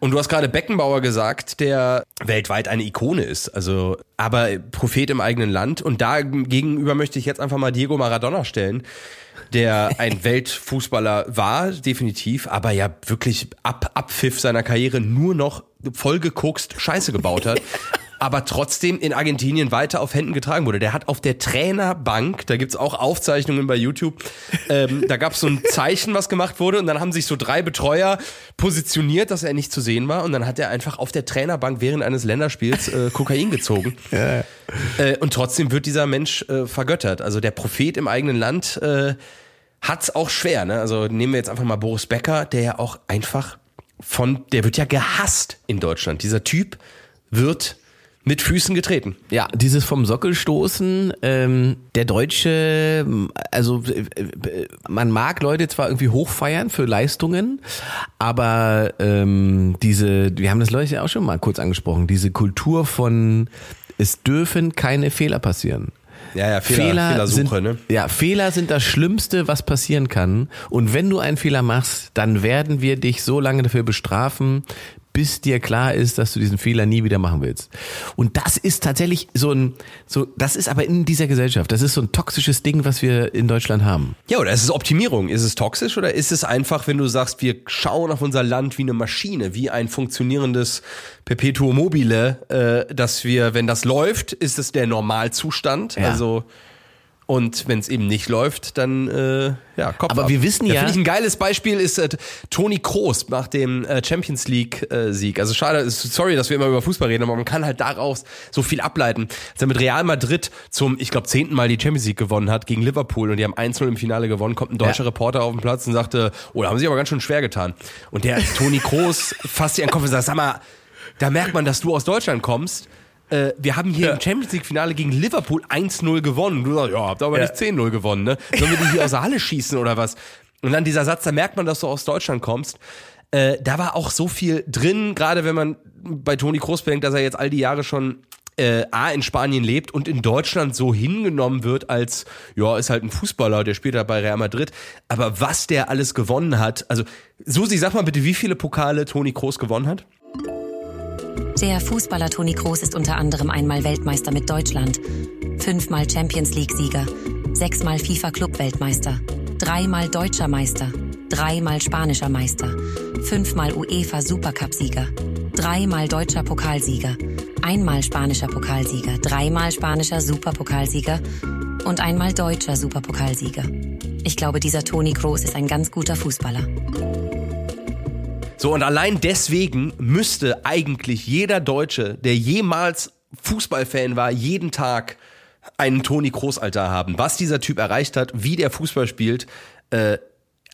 Und du hast gerade Beckenbauer gesagt, der weltweit eine Ikone ist, also aber Prophet im eigenen Land. Und da gegenüber möchte ich jetzt einfach mal Diego Maradona stellen der ein Weltfußballer war, definitiv, aber ja wirklich ab Abpfiff seiner Karriere nur noch vollgekokst Scheiße gebaut hat. Aber trotzdem in Argentinien weiter auf Händen getragen wurde. Der hat auf der Trainerbank, da gibt's auch Aufzeichnungen bei YouTube, ähm, da gab's so ein Zeichen, was gemacht wurde und dann haben sich so drei Betreuer positioniert, dass er nicht zu sehen war und dann hat er einfach auf der Trainerbank während eines Länderspiels äh, Kokain gezogen. [LAUGHS] Äh, und trotzdem wird dieser Mensch äh, vergöttert. Also der Prophet im eigenen Land äh, hat's auch schwer. Ne? Also nehmen wir jetzt einfach mal Boris Becker, der ja auch einfach von, der wird ja gehasst in Deutschland. Dieser Typ wird mit Füßen getreten. Ja, dieses vom Sockel stoßen, ähm, der Deutsche, also äh, man mag Leute zwar irgendwie hochfeiern für Leistungen, aber ähm, diese, wir haben das Leute ja auch schon mal kurz angesprochen, diese Kultur von es dürfen keine Fehler passieren. Ja, ja, Fehler, Fehlersuche, sind, ne? Ja, Fehler sind das Schlimmste, was passieren kann. Und wenn du einen Fehler machst, dann werden wir dich so lange dafür bestrafen, bis dir klar ist, dass du diesen Fehler nie wieder machen willst. Und das ist tatsächlich so ein, so, das ist aber in dieser Gesellschaft, das ist so ein toxisches Ding, was wir in Deutschland haben. Ja, oder ist es Optimierung? Ist es toxisch oder ist es einfach, wenn du sagst, wir schauen auf unser Land wie eine Maschine, wie ein funktionierendes Perpetuum mobile, äh, dass wir, wenn das läuft, ist es der Normalzustand. Ja. Also und wenn es eben nicht läuft, dann äh, ja, Kopf Aber ab. wir wissen ja- finde ich ein geiles Beispiel ist äh, Toni Kroos nach dem äh, Champions League äh, Sieg. Also schade, ist- sorry, dass wir immer über Fußball reden, aber man kann halt daraus so viel ableiten. Als er mit Real Madrid zum, ich glaube, zehnten Mal die Champions League gewonnen hat gegen Liverpool und die haben 1-0 im Finale gewonnen, kommt ein deutscher Ja. Reporter auf den Platz und sagte, oh, da haben sie sich aber ganz schön schwer getan. Und der Toni Kroos fasst sich an den Kopf und sagt, sag mal, da merkt man, dass du aus Deutschland kommst. Äh, wir haben hier im Champions League Finale gegen Liverpool 1-0 gewonnen. Du sagst, ja, habt aber Ja. nicht 10-0 gewonnen, ne? Sollen wir die hier aus der Halle schießen oder was? Und dann dieser Satz, da merkt man, dass du aus Deutschland kommst. Äh, da war auch so viel drin, gerade wenn man bei Toni Kroos bedenkt, dass er jetzt all die Jahre schon äh, A in Spanien lebt und in Deutschland so hingenommen wird als, ja, ist halt ein Fußballer, der spielt da bei Real Madrid. Aber was der alles gewonnen hat, also Susi, sag mal bitte, wie viele Pokale Toni Kroos gewonnen hat? Der Fußballer Toni Kroos ist unter anderem einmal Weltmeister mit Deutschland, fünfmal Champions League-Sieger, sechsmal FIFA-Club-Weltmeister, dreimal Deutscher Meister, dreimal Spanischer Meister, fünfmal UEFA Supercup-Sieger, dreimal Deutscher Pokalsieger, einmal Spanischer Pokalsieger, dreimal Spanischer Superpokalsieger und einmal Deutscher Superpokalsieger. Ich glaube, dieser Toni Kroos ist ein ganz guter Fußballer. So, und allein deswegen müsste eigentlich jeder Deutsche, der jemals Fußballfan war, jeden Tag einen Toni Kroos-Altar haben. Was dieser Typ erreicht hat, wie der Fußball spielt, äh,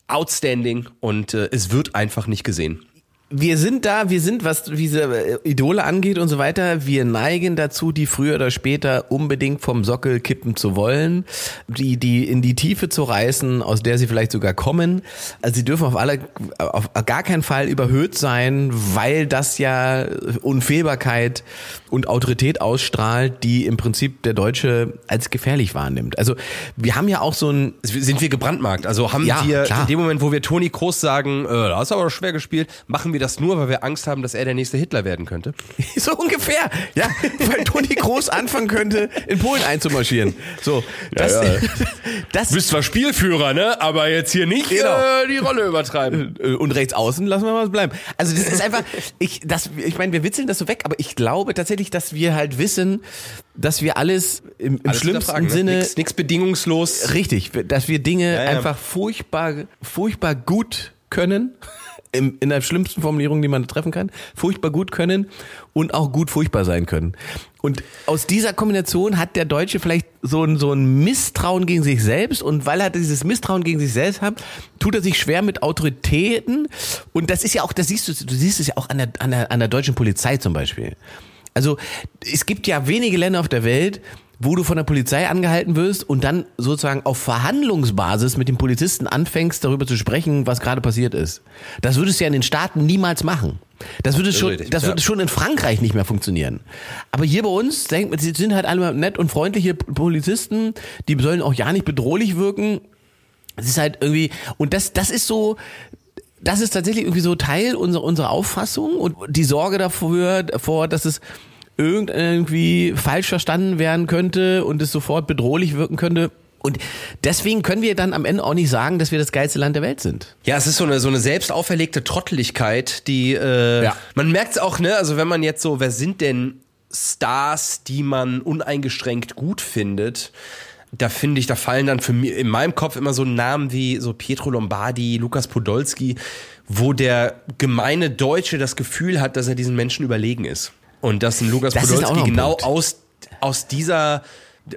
outstanding und äh, es wird einfach nicht gesehen. Wir sind da, wir sind, was diese äh, Idole angeht und so weiter, wir neigen dazu, die früher oder später unbedingt vom Sockel kippen zu wollen, die, die in die Tiefe zu reißen, aus der sie vielleicht sogar kommen. Also sie dürfen auf alle, auf gar keinen Fall überhöht sein, weil das ja Unfehlbarkeit und Autorität ausstrahlt, die im Prinzip der Deutsche als gefährlich wahrnimmt. Also wir haben ja auch so ein... Sind wir gebrandmarkt? Also haben Ja, wir klar. in dem Moment, wo wir Toni Kroos sagen, äh, da hast du aber schwer gespielt, machen wir das nur, weil wir Angst haben, dass er der nächste Hitler werden könnte? [LAUGHS] So ungefähr, ja, weil Toni Groß anfangen könnte, in Polen einzumarschieren. So, das, ja. [LAUGHS] das Du bist zwar Spielführer, ne? Aber jetzt hier nicht Genau. äh, die Rolle übertreiben. äh, und rechts außen lassen wir mal bleiben. Also das ist einfach, ich, das, ich meine, wir witzeln das so weg, aber ich glaube tatsächlich, dass wir halt wissen, dass wir alles im, im Alles schlimmsten ne? Sinne Nix, nix bedingungslos. richtig, dass wir Dinge ja. einfach furchtbar, furchtbar gut können. Im, in der schlimmsten Formulierung, die man treffen kann, furchtbar gut können und auch gut furchtbar sein können. Und aus dieser Kombination hat der Deutsche vielleicht so ein, so ein Misstrauen gegen sich selbst und weil er dieses Misstrauen gegen sich selbst hat, tut er sich schwer mit Autoritäten und das ist ja auch, das siehst du, du siehst es ja auch an der, an der, an der deutschen Polizei zum Beispiel. Also es gibt ja wenige Länder auf der Welt, wo du von der Polizei angehalten wirst und dann sozusagen auf Verhandlungsbasis mit dem Polizisten anfängst, darüber zu sprechen, was gerade passiert ist. Das würdest du ja in den Staaten niemals machen. Das würde schon, das würde schon in Frankreich nicht mehr funktionieren. Aber hier bei uns, denkt man, sie sind halt alle nett und freundliche Polizisten, die sollen auch ja nicht bedrohlich wirken. Es ist halt irgendwie, und das, das ist so, das ist tatsächlich irgendwie so Teil unserer, unserer Auffassung und die Sorge dafür, davor, dass es irgendwie falsch verstanden werden könnte und es sofort bedrohlich wirken könnte. Und deswegen können wir dann am Ende auch nicht sagen, dass wir das geilste Land der Welt sind. Ja, es ist so eine, so eine selbst auferlegte Trotteligkeit, die, äh, Ja. man merkt es auch, ne, also wenn man jetzt so, wer sind denn Stars, die man uneingeschränkt gut findet? Da finde ich, da fallen dann für mich in meinem Kopf immer so Namen wie so Pietro Lombardi, Lukas Podolski, wo der gemeine Deutsche das Gefühl hat, dass er diesen Menschen überlegen ist. Und dass ein Lukas Das ist Podolski genau Punkt. aus, aus dieser,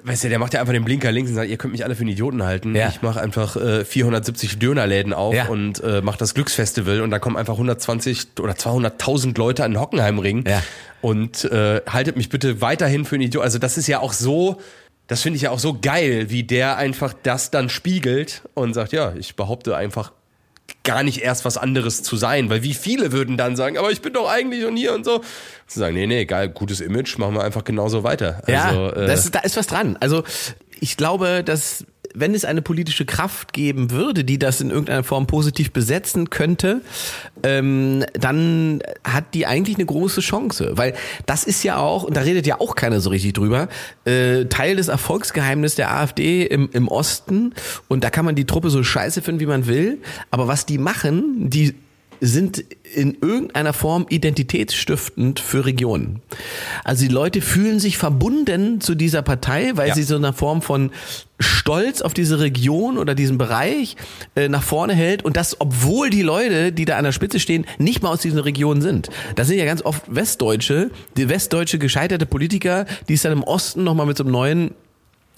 weißt du, der macht ja einfach den Blinker links und sagt, ihr könnt mich alle für einen Idioten halten. Ja. Ich mache einfach äh, 470 Dönerläden auf Ja. und äh, mache das Glücksfestival und da kommen einfach 120 oder 200.000 Leute an den Hockenheimring Ja. und äh, haltet mich bitte weiterhin für einen Idiot. Also das ist ja auch so, das finde ich ja auch so geil, wie der einfach das dann spiegelt und sagt, ja, ich behaupte einfach gar nicht erst was anderes zu sein, weil wie viele würden dann sagen, aber ich bin doch eigentlich und hier und so. Zu sagen, nee, nee, geil, gutes Image, machen wir einfach genauso weiter. Ja, Also, äh, das, da ist was dran. Also ich glaube, dass wenn es eine politische Kraft geben würde, die das in irgendeiner Form positiv besetzen könnte, ähm, dann hat die eigentlich eine große Chance. Weil das ist ja auch, und da redet ja auch keiner so richtig drüber, äh, Teil des Erfolgsgeheimnisses der AfD im, im Osten. Und da kann man die Truppe so scheiße finden, wie man will. Aber was die machen, die sind in irgendeiner Form identitätsstiftend für Regionen. Also die Leute fühlen sich verbunden zu dieser Partei, weil Ja. sie so eine Form von Stolz auf diese Region oder diesen Bereich äh, nach vorne hält und das, obwohl die Leute, die da an der Spitze stehen, nicht mal aus diesen Regionen sind. Das sind ja ganz oft Westdeutsche, die westdeutsche gescheiterte Politiker, die es dann im Osten nochmal mit so einem neuen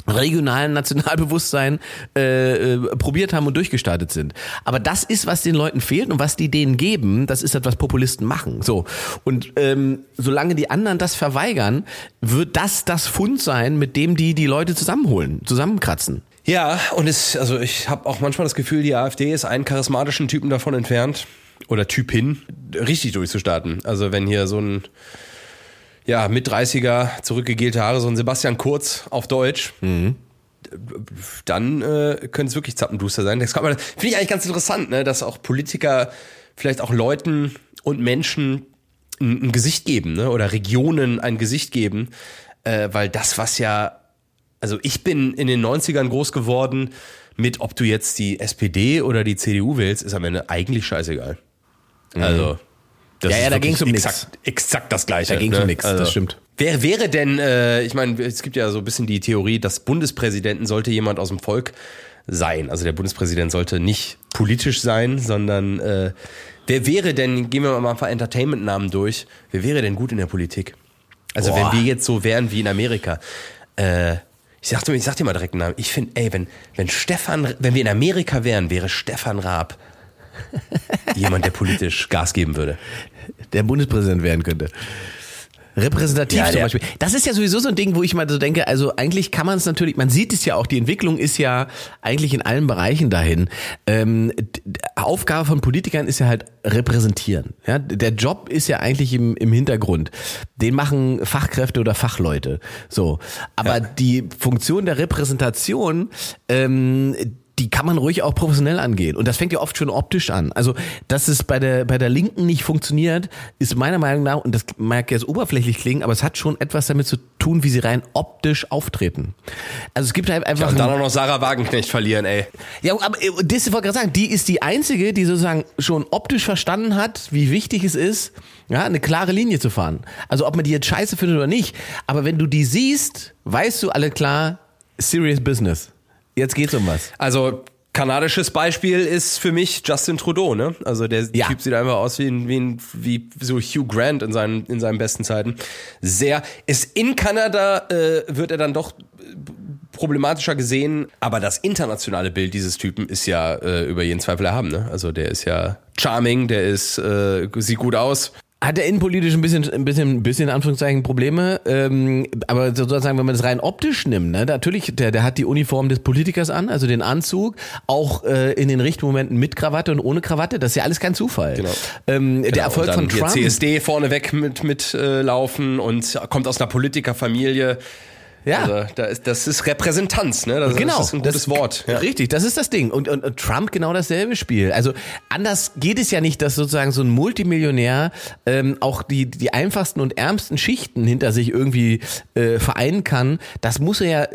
regionalen Nationalbewusstsein äh, äh, probiert haben und durchgestartet sind. Aber das ist, was den Leuten fehlt und was die denen geben, das ist das, was Populisten machen. So und ähm, solange die anderen das verweigern, wird das das Fund sein, mit dem die die Leute zusammenholen, zusammenkratzen. Ja, und es, also ich habe auch manchmal das Gefühl, die AfD ist einen charismatischen Typen davon entfernt oder Typin richtig durchzustarten. Also wenn hier so ein ja, mit 30er, zurückgegelte Haare, so ein Sebastian Kurz auf Deutsch, dann äh, könnte es wirklich zappenduster sein. Das finde ich eigentlich ganz interessant, ne, dass auch Politiker vielleicht auch Leuten und Menschen ein, ein Gesicht geben, ne, oder Regionen ein Gesicht geben, äh, weil das, was ja, also ich bin in den 90ern groß geworden mit, ob du jetzt die SPD oder die CDU wählst, ist am Ende eigentlich scheißegal. Also, das Ja, ja, da wirklich ging's um nix. exakt, exakt das Gleiche. Da ging's um ne? nix, das stimmt. Wer wäre denn, äh, ich meine, es gibt ja so ein bisschen die Theorie, dass Bundespräsidenten sollte jemand aus dem Volk sein. Also der Bundespräsident sollte nicht politisch sein, sondern äh, wer wäre denn, gehen wir mal ein paar Entertainment-Namen durch, wer wäre denn gut in der Politik? Also Boah. wenn wir jetzt so wären wie in Amerika. Äh, ich sag, dir- ich sag dir mal direkt einen Namen. Ich finde, ey, wenn, wenn Stefan, wenn wir in Amerika wären, wäre Stefan Raab [LAUGHS] Jemand, der politisch Gas geben würde. Der Bundespräsident werden könnte. Repräsentativ Ja, zum Beispiel. Das ist ja sowieso so ein Ding, wo ich mal so denke, also eigentlich kann man es natürlich, man sieht es ja auch, die Entwicklung ist ja eigentlich in allen Bereichen dahin. Ähm, Aufgabe von Politikern ist ja halt repräsentieren. Ja? Der Job ist ja eigentlich im, im Hintergrund. Den machen Fachkräfte oder Fachleute. So. Aber Ja. die Funktion der Repräsentation, ähm, die kann man ruhig auch professionell angehen. Und das fängt ja oft schon optisch an. Also, dass es bei der, bei der Linken nicht funktioniert, ist meiner Meinung nach, und das mag jetzt oberflächlich klingen, aber es hat schon etwas damit zu tun, wie sie rein optisch auftreten. Also es gibt halt einfach. Ja, und dann auch noch Sarah Wagenknecht verlieren, ey. ja, aber äh, das wollte ich gerade sagen, die ist die einzige, die sozusagen schon optisch verstanden hat, wie wichtig es ist, ja, eine klare Linie zu fahren. Also ob man die jetzt scheiße findet oder nicht, aber wenn du die siehst, weißt du alle klar, serious business. Jetzt geht's um was. Also kanadisches Beispiel ist für mich Justin Trudeau, ne? Also der Ja. Typ sieht einfach aus wie, ein, wie, ein, wie so Hugh Grant in seinen, in seinen besten Zeiten. Sehr, ist in Kanada, äh, wird er dann doch äh, problematischer gesehen, aber das internationale Bild dieses Typen ist ja äh, über jeden Zweifel erhaben, ne? Also der ist ja charming, der ist, äh, sieht gut aus. Hat er innenpolitisch ein bisschen, ein bisschen, ein bisschen in Anführungszeichen Probleme, ähm, aber sozusagen, wenn man das rein optisch nimmt, ne, natürlich, der, der hat die Uniform des Politikers an, also den Anzug, auch äh, in den richtigen Momenten mit Krawatte und ohne Krawatte, das ist ja alles kein Zufall. Genau. Ähm, der Genau, Erfolg und von dann hier Trump. CSD vorneweg mit, mit äh, laufen und kommt aus einer Politikerfamilie. Ja. Also, da ist, das ist Repräsentanz, ne? Das, Genau, das ist ein gutes Wort. Ja. Richtig, das ist das Ding. Und, und, und Trump genau dasselbe Spiel. Also anders geht es ja nicht, dass sozusagen so ein Multimillionär ähm, auch die, die einfachsten und ärmsten Schichten hinter sich irgendwie äh, vereinen kann. Das muss er ja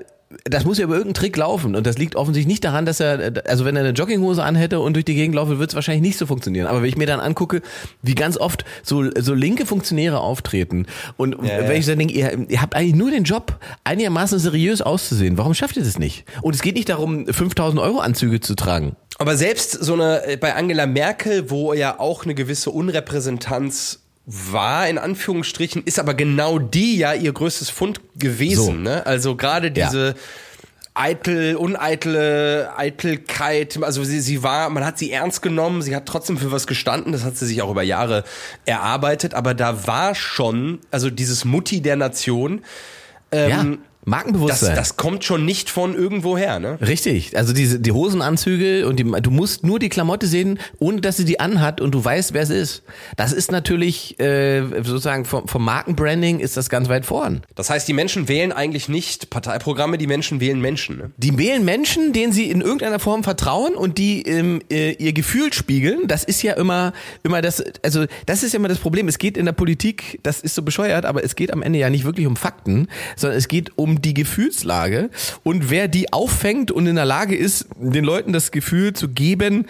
das muss ja über irgendeinen Trick laufen und das liegt offensichtlich nicht daran, dass er, also wenn er eine Jogginghose anhätte und durch die Gegend laufen, wird es wahrscheinlich nicht so funktionieren. Aber wenn ich mir dann angucke, wie ganz oft so, so linke Funktionäre auftreten und Ja, wenn ich dann denke, ihr, ihr habt eigentlich nur den Job, einigermaßen seriös auszusehen, warum schafft ihr das nicht? Und es geht nicht darum, 5000 Euro Anzüge zu tragen. Aber selbst so eine, äh, bei Angela Merkel, wo ja auch eine gewisse Unrepräsentanz war, in Anführungsstrichen, ist aber genau die ja ihr größtes Fund gewesen. So. Ne? Also gerade Ja. diese eitel, uneitle Eitelkeit, also sie, sie war, man hat sie ernst genommen, sie hat trotzdem für was gestanden, das hat sie sich auch über Jahre erarbeitet, aber da war schon, also dieses Mutti der Nation, ja, das, Markenbewusstsein. das kommt schon nicht von irgendwo her, ne? Richtig, also diese die Hosenanzüge und die, du musst nur die Klamotte sehen, ohne dass sie die anhat und du weißt, wer es ist. Das ist natürlich äh, sozusagen vom, vom Markenbranding ist das ganz weit vorn. Das heißt, die Menschen wählen eigentlich nicht Parteiprogramme, die Menschen wählen Menschen. Ne? Die wählen Menschen, denen sie in irgendeiner Form vertrauen und die ähm, äh, ihr Gefühl spiegeln. Das ist ja immer, immer das, also das ist ja immer das Problem. Es geht in der Politik, das ist so bescheuert, aber es geht am Ende ja nicht wirklich um Fakten, sondern es geht um die Gefühlslage und wer die auffängt und in der Lage ist, den Leuten das Gefühl zu geben,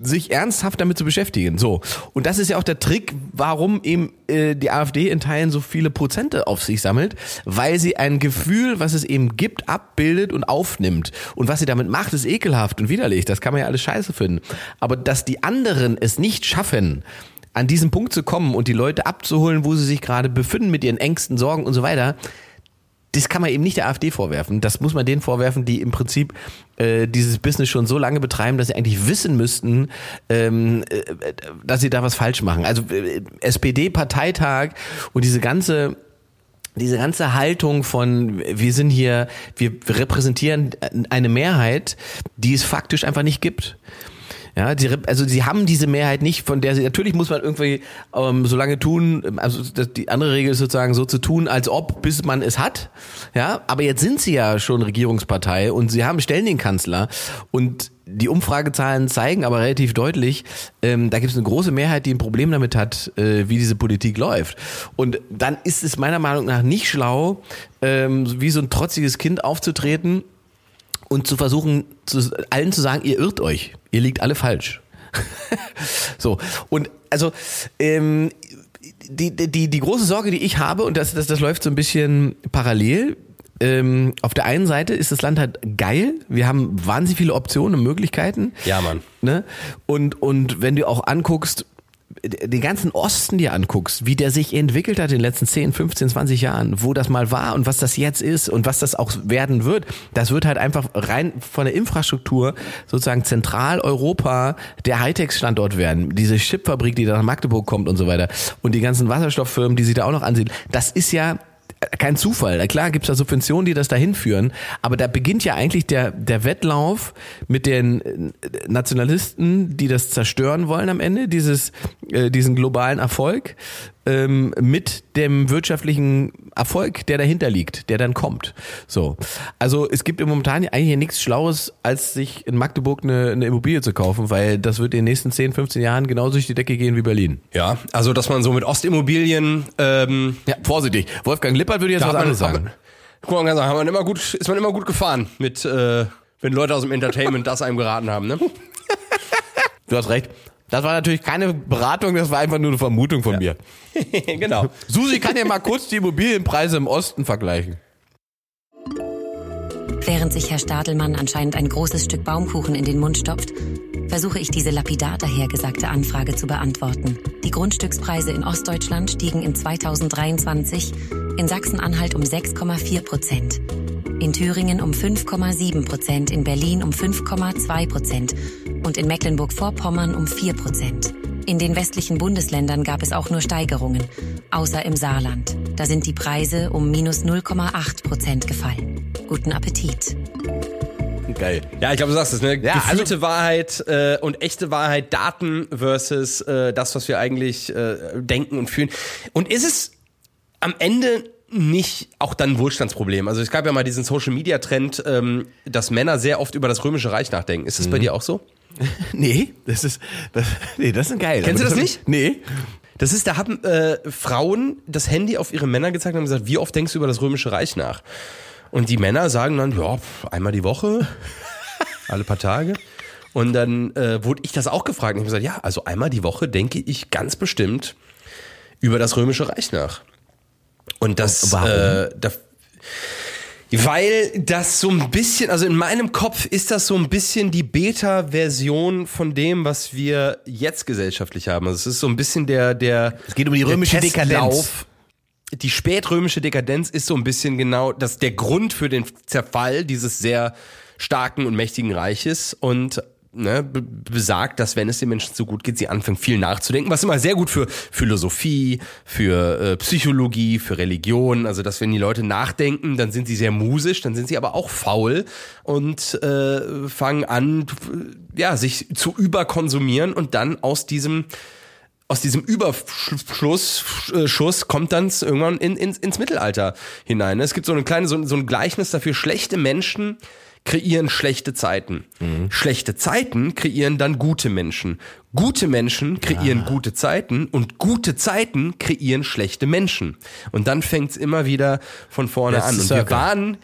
sich ernsthaft damit zu beschäftigen. So. Und das ist ja auch der Trick, warum eben äh, die AfD in Teilen so viele Prozente auf sich sammelt, weil sie ein Gefühl, was es eben gibt, abbildet und aufnimmt. Und was sie damit macht, ist ekelhaft und widerlich. Das kann man ja alles scheiße finden. Aber dass die anderen es nicht schaffen, an diesen Punkt zu kommen und die Leute abzuholen, wo sie sich gerade befinden mit ihren Ängsten, Sorgen und so weiter, das kann man eben nicht der AfD vorwerfen. Das muss man denen vorwerfen, die im Prinzip äh, dieses Business schon so lange betreiben, dass sie eigentlich wissen müssten, ähm, äh, dass sie da was falsch machen. Also äh, SPD-Parteitag und diese ganze diese ganze Haltung von wir sind hier, wir repräsentieren eine Mehrheit, die es faktisch einfach nicht gibt. Ja, die, also sie haben diese Mehrheit nicht, von der sie natürlich muss man irgendwie ähm, so lange tun, also die andere Regel ist sozusagen so zu tun, als ob, bis man es hat. Ja, aber jetzt sind sie ja schon Regierungspartei und sie haben stellen den Kanzler und die Umfragezahlen zeigen aber relativ deutlich, ähm, da gibt es eine große Mehrheit, die ein Problem damit hat, äh, wie diese Politik läuft. Und dann ist es meiner Meinung nach nicht schlau, ähm, wie so ein trotziges Kind aufzutreten und zu versuchen, zu, allen zu sagen, ihr irrt euch, ihr liegt alle falsch. [LAUGHS] so, und also ähm, die, die, die große Sorge, die ich habe, und das, das, das läuft so ein bisschen parallel, ähm, auf der einen Seite ist das Land halt geil, wir haben wahnsinnig viele Optionen und Möglichkeiten. Ja, Mann. Ne? Und, und wenn du auch anguckst, den ganzen Osten dir anguckst, wie der sich entwickelt hat in den letzten 10, 15, 20 Jahren, wo das mal war und was das jetzt ist und was das auch werden wird, das wird halt einfach rein von der Infrastruktur sozusagen Zentraleuropa der Hightech-Standort werden. Diese Chipfabrik, die da nach Magdeburg kommt und so weiter und die ganzen Wasserstofffirmen, die sich da auch noch ansiedeln. Das ist ja kein Zufall. Klar gibt's da Subventionen, die das dahin führen, aber da beginnt ja eigentlich der, der Wettlauf mit den äh, Nationalisten, die das zerstören wollen am Ende, dieses, äh, diesen globalen Erfolg ähm, mit dem wirtschaftlichen Erfolg, der dahinter liegt, der dann kommt. So, also es gibt im momentan eigentlich nichts Schlaues, als sich in Magdeburg eine, eine Immobilie zu kaufen, weil das wird in den nächsten 10, 15 Jahren genauso durch die Decke gehen wie Berlin. Ja, also dass man so mit Ostimmobilien ähm, Ja, vorsichtig. Wolfgang Lippert würde jetzt was anderes sagen. man- Guck mal, hat man immer gut, ist man immer gut gefahren mit, äh, wenn Leute aus dem Entertainment das einem geraten haben, ne? Du hast recht. Das war natürlich keine Beratung, das war einfach nur eine Vermutung von mir. [LAUGHS] genau. Susi kann ja mal kurz die Immobilienpreise im Osten vergleichen. Während sich Herr Stadelmann anscheinend ein großes Stück Baumkuchen in den Mund stopft, versuche ich diese lapidar dahergesagte Anfrage zu beantworten. Die Grundstückspreise in Ostdeutschland stiegen in 2023 in Sachsen-Anhalt um 6,4 Prozent, in Thüringen um 5,7 Prozent, in Berlin um 5,2 Prozent und in Mecklenburg-Vorpommern um 4 Prozent. In den westlichen Bundesländern gab es auch nur Steigerungen, außer im Saarland. Da sind die Preise um minus 0,8 Prozent gefallen. Guten Appetit. Geil. Ja, ich glaube, du sagst es, ne? Ja, Gefühlte Wahrheit äh, und echte Wahrheit, Daten versus äh, das, was wir eigentlich äh, denken und fühlen. Und ist es am Ende nicht auch dann ein Wohlstandsproblem? Also es gab ja mal diesen Social-Media-Trend, ähm, dass Männer sehr oft über das Römische Reich nachdenken. Ist das Mhm. bei dir auch so? [LAUGHS] Nee, das ist, das, nee, das ist geil. Kennst du das hab nicht? Ich, nee. Das ist, da haben äh, Frauen das Handy auf ihre Männer gezeigt und haben gesagt, wie oft denkst du über das Römische Reich nach? Und die Männer sagen dann, ja, einmal die Woche, [LAUGHS] alle paar Tage. Und dann äh, wurde ich das auch gefragt. Und ich habe gesagt, ja, also einmal die Woche denke ich ganz bestimmt über das Römische Reich nach. Und das, Warum? äh, da, weil das so ein bisschen, also in meinem Kopf ist das so ein bisschen die Beta-Version von dem, was wir jetzt gesellschaftlich haben. Also es ist so ein bisschen der, der. Es geht um die der römische Dekadenz. Die spätrömische Dekadenz ist so ein bisschen genau das, der Grund für den Zerfall dieses sehr starken und mächtigen Reiches und ne, be- besagt, dass wenn es den Menschen so gut geht, sie anfangen viel nachzudenken, was immer sehr gut für Philosophie, für äh, Psychologie, für Religion, also dass wenn die Leute nachdenken, dann sind sie sehr musisch, dann sind sie aber auch faul und äh, fangen an, ja, sich zu überkonsumieren und dann aus diesem aus diesem Überschuss äh, Schuss kommt dann irgendwann in, ins, ins Mittelalter hinein. Es gibt so eine kleine, so, so ein Gleichnis dafür, schlechte Menschen kreieren schlechte Zeiten. Schlechte Zeiten kreieren dann gute Menschen. Gute Menschen kreieren gute Zeiten und gute Zeiten kreieren schlechte Menschen. Und dann fängt's immer wieder von vorne Das an. Und wir waren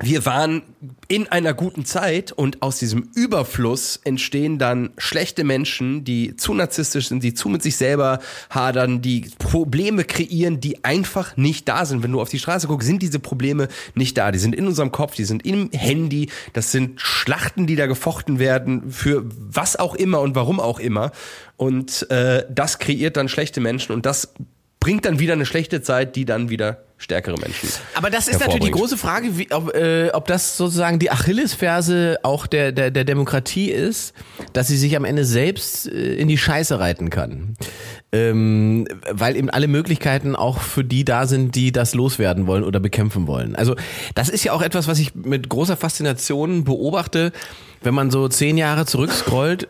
wir waren in einer guten Zeit und aus diesem Überfluss entstehen dann schlechte Menschen, die zu narzisstisch sind, die zu mit sich selber hadern, die Probleme kreieren, die einfach nicht da sind. Wenn du auf die Straße guckst, sind diese Probleme nicht da. Die sind in unserem Kopf, die sind im Handy. Das sind Schlachten, die da gefochten werden für was auch immer und warum auch immer. Und äh, das kreiert dann schlechte Menschen und das bringt dann wieder eine schlechte Zeit, die dann wieder stärkere Menschen. Aber das ist natürlich die große Frage, wie, ob, äh, ob das sozusagen die Achillesferse auch der, der, der Demokratie ist, dass sie sich am Ende selbst äh, in die Scheiße reiten kann. Ähm, weil eben alle Möglichkeiten auch für die da sind, die das loswerden wollen oder bekämpfen wollen. Also das ist ja auch etwas, was ich mit großer Faszination beobachte, wenn man so zehn Jahre zurückscrollt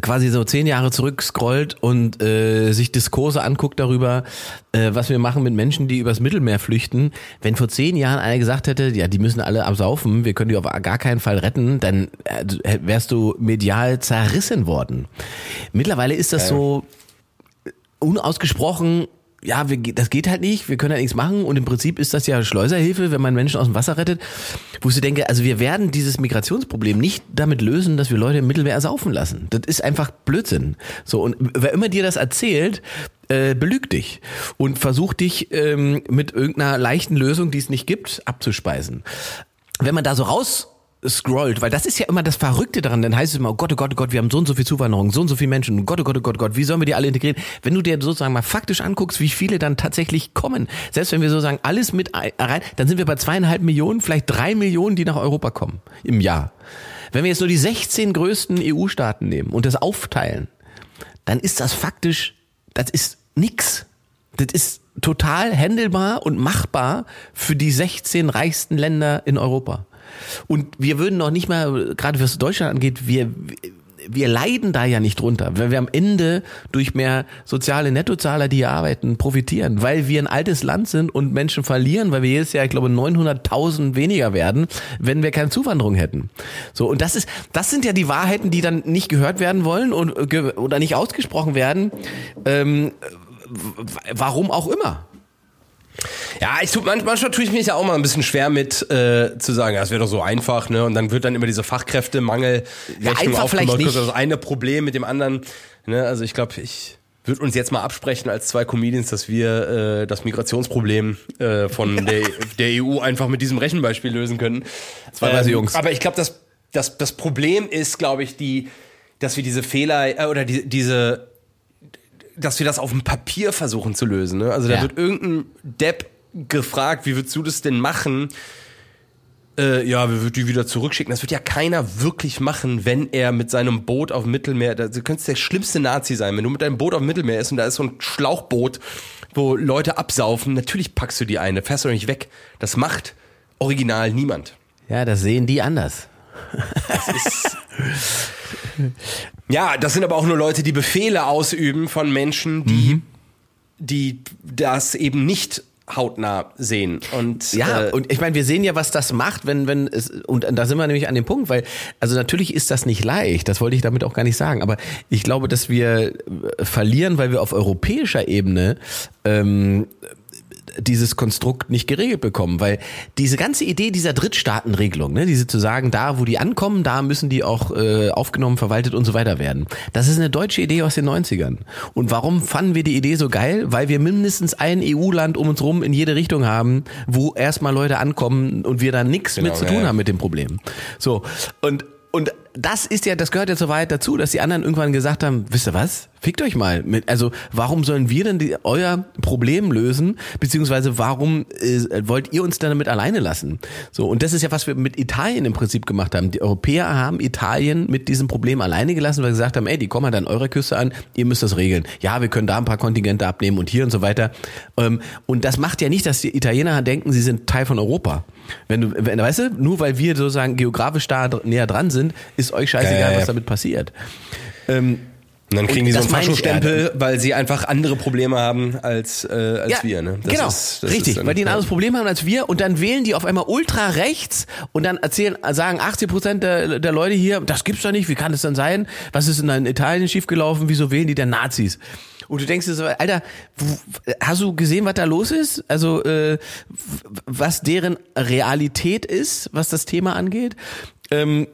quasi so zehn Jahre zurück scrollt und äh, sich Diskurse anguckt darüber, äh, was wir machen mit Menschen, die übers Mittelmeer flüchten. Wenn vor zehn Jahren einer gesagt hätte, ja, die müssen alle absaufen, wir können die auf gar keinen Fall retten, dann äh, wärst du medial zerrissen worden. Mittlerweile ist das so unausgesprochen, ja, wir, das geht halt nicht, wir können halt nichts machen und im Prinzip ist das ja Schleuserhilfe, wenn man Menschen aus dem Wasser rettet, wo ich so denke, also wir werden dieses Migrationsproblem nicht damit lösen, dass wir Leute im Mittelmeer saufen lassen. Das ist einfach Blödsinn. So und wer immer dir das erzählt, äh, belügt dich und versucht dich ähm, mit irgendeiner leichten Lösung, die es nicht gibt, abzuspeisen. Wenn man da so raus scrollt, weil das ist ja immer das Verrückte daran, dann heißt es immer, oh Gott, oh Gott, oh Gott, wir haben so und so viel Zuwanderung, so und so viele Menschen, oh Gott, oh Gott, oh Gott, oh Gott, wie sollen wir die alle integrieren? Wenn du dir sozusagen mal faktisch anguckst, wie viele dann tatsächlich kommen, selbst wenn wir sozusagen alles mit rein, dann sind wir bei zweieinhalb Millionen, vielleicht drei Millionen, die nach Europa kommen im Jahr. Wenn wir jetzt nur die 16 größten EU-Staaten nehmen und das aufteilen, dann ist das faktisch, das ist nix. Das ist total händelbar und machbar für die 16 reichsten Länder in Europa. Und wir würden noch nicht mal, gerade was Deutschland angeht, wir, wir leiden da ja nicht drunter, weil wir am Ende durch mehr soziale Nettozahler, die hier arbeiten, profitieren, weil wir ein altes Land sind und Menschen verlieren, weil wir jedes Jahr, ich glaube, 900.000 weniger werden, wenn wir keine Zuwanderung hätten. So und das ist, das sind ja die Wahrheiten, die dann nicht gehört werden wollen und oder nicht ausgesprochen werden. Ähm, warum auch immer. Ja, ich tue manchmal, manchmal tue ich mich ja auch mal ein bisschen schwer mit äh, zu sagen, ja, es wäre doch so einfach, ne? Und dann wird dann immer diese Fachkräftemangel ja, einfach vielleicht nicht. Das eine Problem mit dem anderen. Ne? Also ich glaube, ich würde uns jetzt mal absprechen als zwei Comedians, dass wir äh, das Migrationsproblem äh, von [LAUGHS] der, der EU einfach mit diesem Rechenbeispiel lösen können. Zwei ähm, Jungs. Aber ich glaube, das, das, das Problem ist, glaube ich, die, dass wir diese Fehler äh, oder die, diese dass wir das auf dem Papier versuchen zu lösen. Ne? Also da ja. wird irgendein Depp gefragt, wie würdest du das denn machen? Äh, ja, wir würden die wieder zurückschicken. Das wird ja keiner wirklich machen, wenn er mit seinem Boot auf dem Mittelmeer, du könntest der schlimmste Nazi sein, wenn du mit deinem Boot auf dem Mittelmeer ist und da ist so ein Schlauchboot, wo Leute absaufen, natürlich packst du die eine, fährst du nicht weg. Das macht original niemand. Ja, das sehen die anders. Das ist ja, das sind aber auch nur Leute, die Befehle ausüben von Menschen, die, mhm. die das eben nicht hautnah sehen und ja äh, und ich meine wir sehen ja was das macht wenn wenn es und da sind wir nämlich an dem Punkt weil also natürlich ist das nicht leicht das wollte ich damit auch gar nicht sagen aber ich glaube dass wir verlieren weil wir auf europäischer Ebene ähm, dieses Konstrukt nicht geregelt bekommen, weil diese ganze Idee dieser Drittstaatenregelung, ne, diese zu sagen, da wo die ankommen, da müssen die auch äh, aufgenommen, verwaltet und so weiter werden. Das ist eine deutsche Idee aus den 90ern. Und warum fanden wir die Idee so geil? Weil wir mindestens ein EU-Land um uns rum in jede Richtung haben, wo erstmal Leute ankommen und wir da nichts genau, mit zu tun ja. haben mit dem Problem. So und und das ist ja, das gehört ja so weit dazu, dass die anderen irgendwann gesagt haben, wisst ihr was? Fickt euch mal. Mit, also warum sollen wir denn die, euer Problem lösen? Beziehungsweise warum äh, wollt ihr uns dann damit alleine lassen? So und das ist ja was wir mit Italien im Prinzip gemacht haben. Die Europäer haben Italien mit diesem Problem alleine gelassen, weil sie gesagt haben, ey, die kommen halt an eurer Küste an, ihr müsst das regeln. Ja, wir können da ein paar Kontingente abnehmen und hier und so weiter. Ähm, und das macht ja nicht, dass die Italiener denken, sie sind Teil von Europa. Wenn du, wenn, weißt du, nur weil wir sozusagen geografisch da näher dran sind, ist euch scheißegal, was damit passiert. Ähm, und dann kriegen die so einen Faschostempel, weil sie einfach andere Probleme haben als, äh, als ja, wir. Ne? Das genau, ist, richtig, weil die ein anderes Problem haben als wir und dann wählen die auf einmal ultra rechts und dann erzählen, sagen 80 Prozent der, der Leute hier, das gibt's doch nicht, wie kann das denn sein? Was ist in Italien schiefgelaufen? Wieso wählen die denn Nazis? Und du denkst dir so, Alter, hast du gesehen, was da los ist? Also äh, was deren Realität ist, was das Thema angeht? Ähm,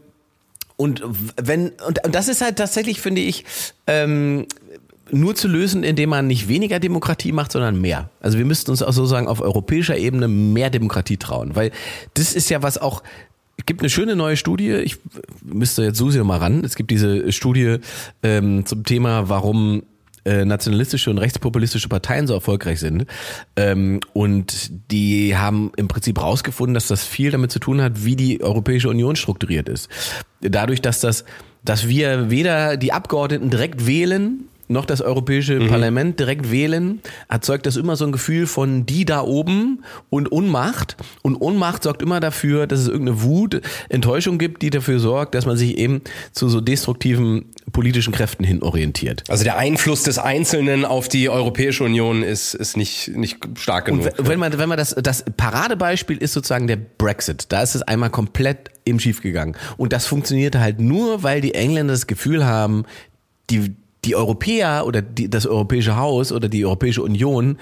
und wenn und, und das ist halt tatsächlich, finde ich, ähm, nur zu lösen, indem man nicht weniger Demokratie macht, sondern mehr. Also wir müssten uns auch sozusagen auf europäischer Ebene mehr Demokratie trauen, weil das ist ja was auch es gibt eine schöne neue Studie, ich müsste jetzt Susi mal ran. Es gibt diese Studie ähm, zum Thema, warum äh, nationalistische und rechtspopulistische Parteien so erfolgreich sind. Ähm, und die haben im Prinzip rausgefunden, dass das viel damit zu tun hat, wie die Europäische Union strukturiert ist. Dadurch, dass das, dass wir weder die Abgeordneten direkt wählen, noch das Europäische mhm. Parlament direkt wählen, erzeugt das immer so ein Gefühl von die da oben und Unmacht. Und Unmacht sorgt immer dafür, dass es irgendeine Wut, Enttäuschung gibt, die dafür sorgt, dass man sich eben zu so destruktiven politischen Kräften hin orientiert. Also der Einfluss des Einzelnen auf die Europäische Union ist, ist nicht, nicht stark genug. Und wenn man, wenn man das, das Paradebeispiel ist sozusagen der Brexit. Da ist es einmal komplett im Schief gegangen. Und das funktionierte halt nur, weil die Engländer das Gefühl haben, die, die Europäer oder die, das Europäische Haus oder die Europäische Union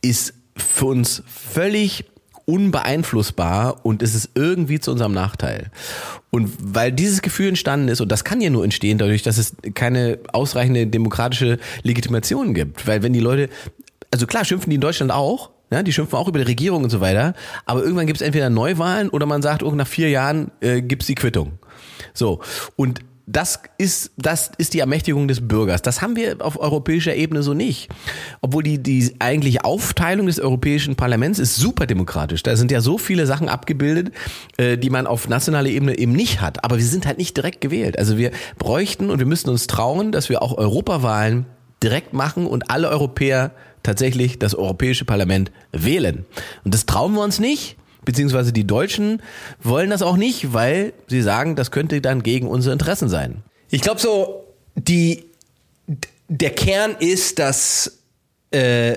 ist für uns völlig unbeeinflussbar und es ist irgendwie zu unserem Nachteil. Und weil dieses Gefühl entstanden ist, und das kann ja nur entstehen dadurch, dass es keine ausreichende demokratische Legitimation gibt. Weil wenn die Leute, also klar schimpfen die in Deutschland auch, Ja, die schimpfen auch über die Regierung und so weiter. Aber irgendwann gibt es entweder Neuwahlen oder man sagt, oh, nach vier Jahren äh, gibt's die Quittung. So. Und das ist, das ist die Ermächtigung des Bürgers. Das haben wir auf europäischer Ebene so nicht. Obwohl die, die eigentliche Aufteilung des Europäischen Parlaments ist super demokratisch. Da sind ja so viele Sachen abgebildet, äh, die man auf nationaler Ebene eben nicht hat. Aber wir sind halt nicht direkt gewählt. Also wir bräuchten und wir müssen uns trauen, dass wir auch Europawahlen direkt machen und alle Europäer tatsächlich das Europäische Parlament wählen. Und das trauen wir uns nicht beziehungsweise die Deutschen wollen das auch nicht, weil sie sagen, das könnte dann gegen unsere Interessen sein. Ich glaube so, die, der Kern ist, dass äh,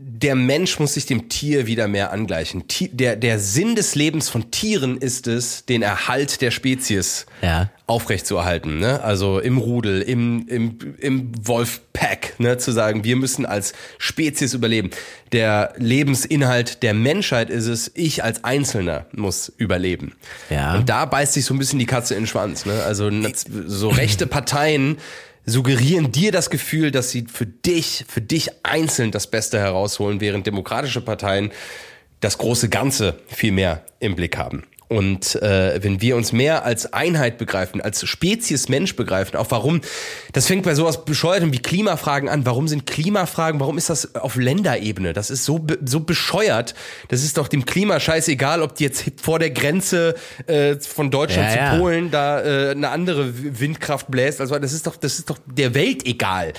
der Mensch muss sich dem Tier wieder mehr angleichen. Der, der Sinn des Lebens von Tieren ist es, den Erhalt der Spezies ja. aufrechtzuerhalten. Ne? Also im Rudel, im, im, im Wolfpack, ne? zu sagen, wir müssen als Spezies überleben. Der Lebensinhalt der Menschheit ist es, ich als Einzelner muss überleben. Ja. Und da beißt sich so ein bisschen die Katze in den Schwanz. Ne? Also so rechte Parteien suggerieren dir das Gefühl, dass sie für dich, für dich einzeln das Beste herausholen, während demokratische Parteien das große Ganze viel mehr im Blick haben. Und äh, wenn wir uns mehr als Einheit begreifen, als Spezies Mensch begreifen, auch warum, das fängt bei sowas bescheuertem wie Klimafragen an. Warum sind Klimafragen, warum ist das auf Länderebene? Das ist so, so bescheuert. Das ist doch dem Klima scheißegal, ob die jetzt vor der Grenze äh, von Deutschland ja, zu ja. Polen da äh, eine andere Windkraft bläst. Also das ist doch, das ist doch der Welt egal.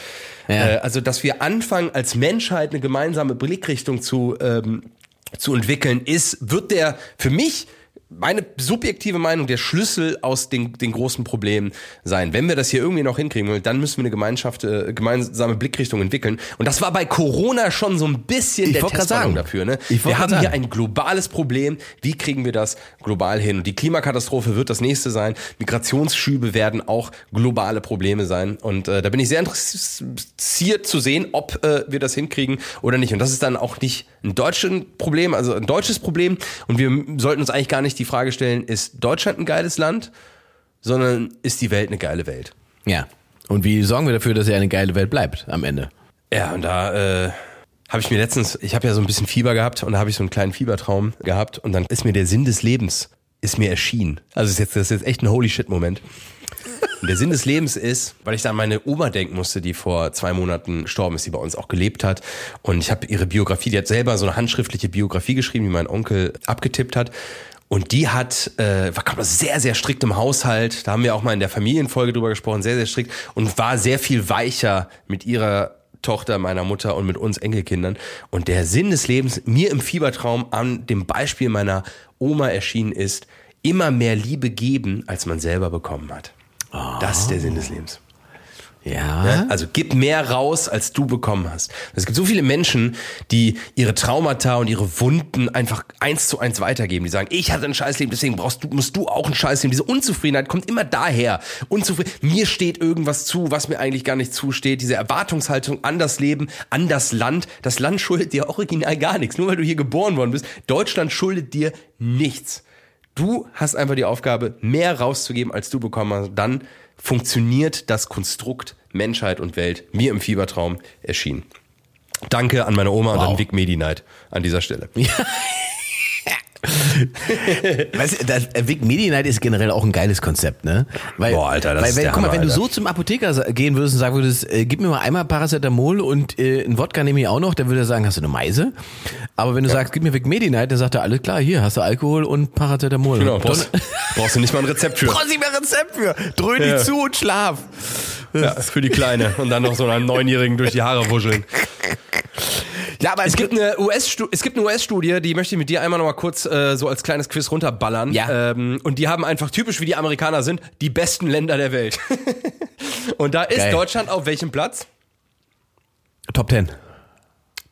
Ja. Äh, also, dass wir anfangen, als Menschheit eine gemeinsame Blickrichtung zu, ähm, zu entwickeln, ist, wird der für mich meine subjektive Meinung der Schlüssel aus den, den großen Problemen sein. Wenn wir das hier irgendwie noch hinkriegen wollen, dann müssen wir eine Gemeinschaft, äh, gemeinsame Blickrichtung entwickeln. Und das war bei Corona schon so ein bisschen ich der Testballon dafür. Ne? wir haben sagen. hier ein globales Problem. Wie kriegen wir das global hin? Und die Klimakatastrophe wird das nächste sein. Migrationsschübe werden auch globale Probleme sein. Und äh, da bin ich sehr interessiert zu sehen, ob äh, wir das hinkriegen oder nicht. Und das ist dann auch nicht ein deutsches Problem, also ein deutsches Problem. Und wir sollten uns eigentlich gar nicht die Frage stellen, ist Deutschland ein geiles Land, sondern ist die Welt eine geile Welt? Ja. Und wie sorgen wir dafür, dass er eine geile Welt bleibt am Ende? Ja, und da äh, habe ich mir letztens, ich habe ja so ein bisschen Fieber gehabt und da habe ich so einen kleinen Fiebertraum gehabt und dann ist mir der Sinn des Lebens ist mir erschienen. Also ist jetzt, das ist jetzt echt ein Holy Shit Moment. Und der Sinn des Lebens ist, weil ich da an meine Oma denken musste, die vor zwei Monaten gestorben ist, die bei uns auch gelebt hat. Und ich habe ihre Biografie, die hat selber so eine handschriftliche Biografie geschrieben, die mein Onkel abgetippt hat. Und die hat, äh, war sehr, sehr strikt im Haushalt. Da haben wir auch mal in der Familienfolge drüber gesprochen, sehr, sehr strikt und war sehr viel weicher mit ihrer Tochter, meiner Mutter und mit uns Enkelkindern. Und der Sinn des Lebens mir im Fiebertraum an dem Beispiel meiner Oma erschienen ist, immer mehr Liebe geben, als man selber bekommen hat. Oh. Das ist der Sinn des Lebens. Ja. Ne? Also gib mehr raus, als du bekommen hast. Es gibt so viele Menschen, die ihre Traumata und ihre Wunden einfach eins zu eins weitergeben. Die sagen, ich hatte ein Scheißleben, deswegen brauchst du, musst du auch ein Scheißleben. Diese Unzufriedenheit kommt immer daher. Unzufrieden. Mir steht irgendwas zu, was mir eigentlich gar nicht zusteht. Diese Erwartungshaltung an das Leben, an das Land. Das Land schuldet dir original gar nichts. Nur weil du hier geboren worden bist. Deutschland schuldet dir nichts. Du hast einfach die Aufgabe, mehr rauszugeben, als du bekommen hast. Dann funktioniert das Konstrukt Menschheit und Welt mir im Fiebertraum erschienen. Danke an meine Oma wow. und an Vic Medi-Night an dieser Stelle. [LAUGHS] [LAUGHS] weißt du, das äh, Vic Medi Night ist generell auch ein geiles Konzept, ne? Weil, Boah, Alter, das weil, ist wenn, der guck mal, Hammer, wenn du Alter. so zum Apotheker gehen würdest und sagen würdest, äh, gib mir mal einmal Paracetamol und äh, ein Wodka nehme ich auch noch, dann würde er sagen, hast du eine Meise? Aber wenn du ja. sagst, gib mir Vic Medi Night, dann sagt er, alles klar, hier hast du Alkohol und Paracetamol. Genau, brauchst, [LAUGHS] brauchst du nicht mal ein Rezept für. brauchst du nicht mehr ein Rezept für. Dröhn ja. dich zu und schlaf. Ja, für die Kleine. Und dann noch so einen Neunjährigen durch die Haare wuscheln. Ja, aber es gibt eine US es gibt eine US-Studie, die möchte ich mit dir einmal noch mal kurz äh, so als kleines Quiz runterballern. Ja. Ähm, und die haben einfach typisch wie die Amerikaner sind die besten Länder der Welt. [LAUGHS] und da ist Geil. Deutschland auf welchem Platz? Top 10.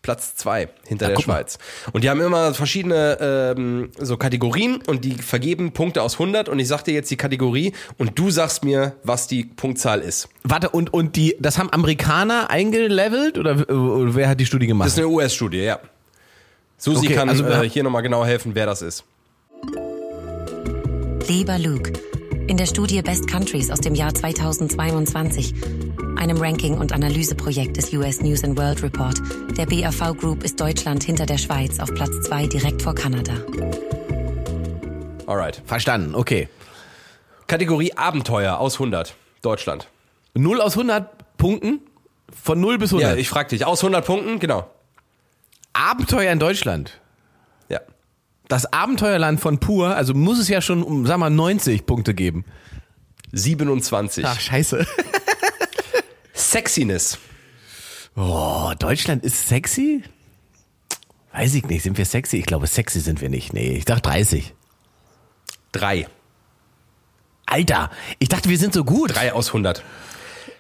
Platz zwei hinter Ach, der Schweiz. Mal. Und die haben immer verschiedene ähm, so Kategorien und die vergeben Punkte aus 100 und ich sag dir jetzt die Kategorie und du sagst mir, was die Punktzahl ist. Warte, und, und die, das haben Amerikaner eingelevelt oder, oder wer hat die Studie gemacht? Das ist eine US-Studie, ja. Susi okay, kann also, äh, hier nochmal genau helfen, wer das ist. Lieber Luke, in der Studie Best Countries aus dem Jahr 2022 einem Ranking- und Analyseprojekt des US News and World Report. Der BAV Group ist Deutschland hinter der Schweiz auf Platz 2 direkt vor Kanada. Alright. Verstanden, okay. Kategorie Abenteuer aus 100. Deutschland. 0 aus 100 Punkten? Von 0 bis 100? Ja, ich frag dich. Aus 100 Punkten? Genau. Abenteuer in Deutschland. Das Abenteuerland von Pur, also muss es ja schon, um, sag mal, 90 Punkte geben. 27. Ach, scheiße. [LAUGHS] Sexiness. Oh, Deutschland ist sexy? Weiß ich nicht. Sind wir sexy? Ich glaube, sexy sind wir nicht. Nee, ich dachte 30. 3. Alter, ich dachte, wir sind so gut. 3 aus 100.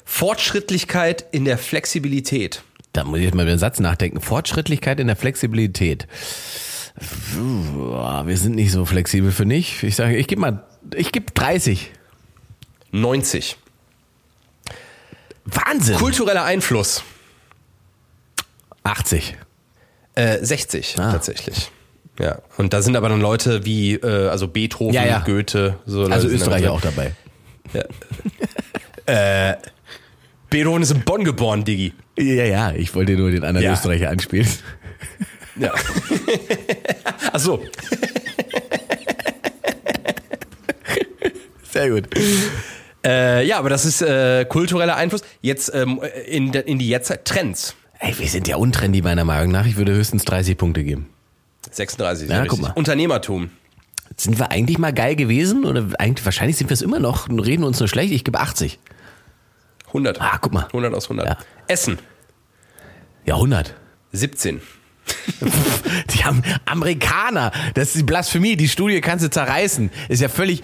Fortschrittlichkeit in der Flexibilität. Da muss ich jetzt mal über den Satz nachdenken. Fortschrittlichkeit in der Flexibilität. Puh, Wir sind nicht so flexibel für nicht. Ich sage, ich gebe mal, ich gebe 30. 90. Wahnsinn. Kultureller Einfluss. 80. Äh, 60 Ah. tatsächlich. Ja. Und da sind aber dann Leute wie, äh, also Beethoven, Ja, ja. Goethe. So Also Österreicher auch dabei. [LAUGHS] Beethoven ist in Bonn geboren, Diggi. Ja, ja, ich wollte nur den anderen Ja. Österreicher anspielen. Ja. [LAUGHS] Ach so. [LAUGHS] Sehr gut. Äh, ja, aber das ist äh, kultureller Einfluss. Jetzt ähm, in, in die Jetztzeit Trends. Ey, wir sind ja untrendy meiner Meinung nach. Ich würde höchstens 30 Punkte geben. 36. Ja, guck mal. Unternehmertum. Sind wir eigentlich mal geil gewesen? Oder eigentlich, wahrscheinlich sind wir es immer noch und reden uns nur schlecht. Ich gebe 80. 100. Ah, guck mal. 100 aus 100. Ja. Essen. Ja, 100. 17. [LAUGHS] Die haben Amerikaner. Das ist die Blasphemie. Die Studie kannst du zerreißen. Ist ja völlig,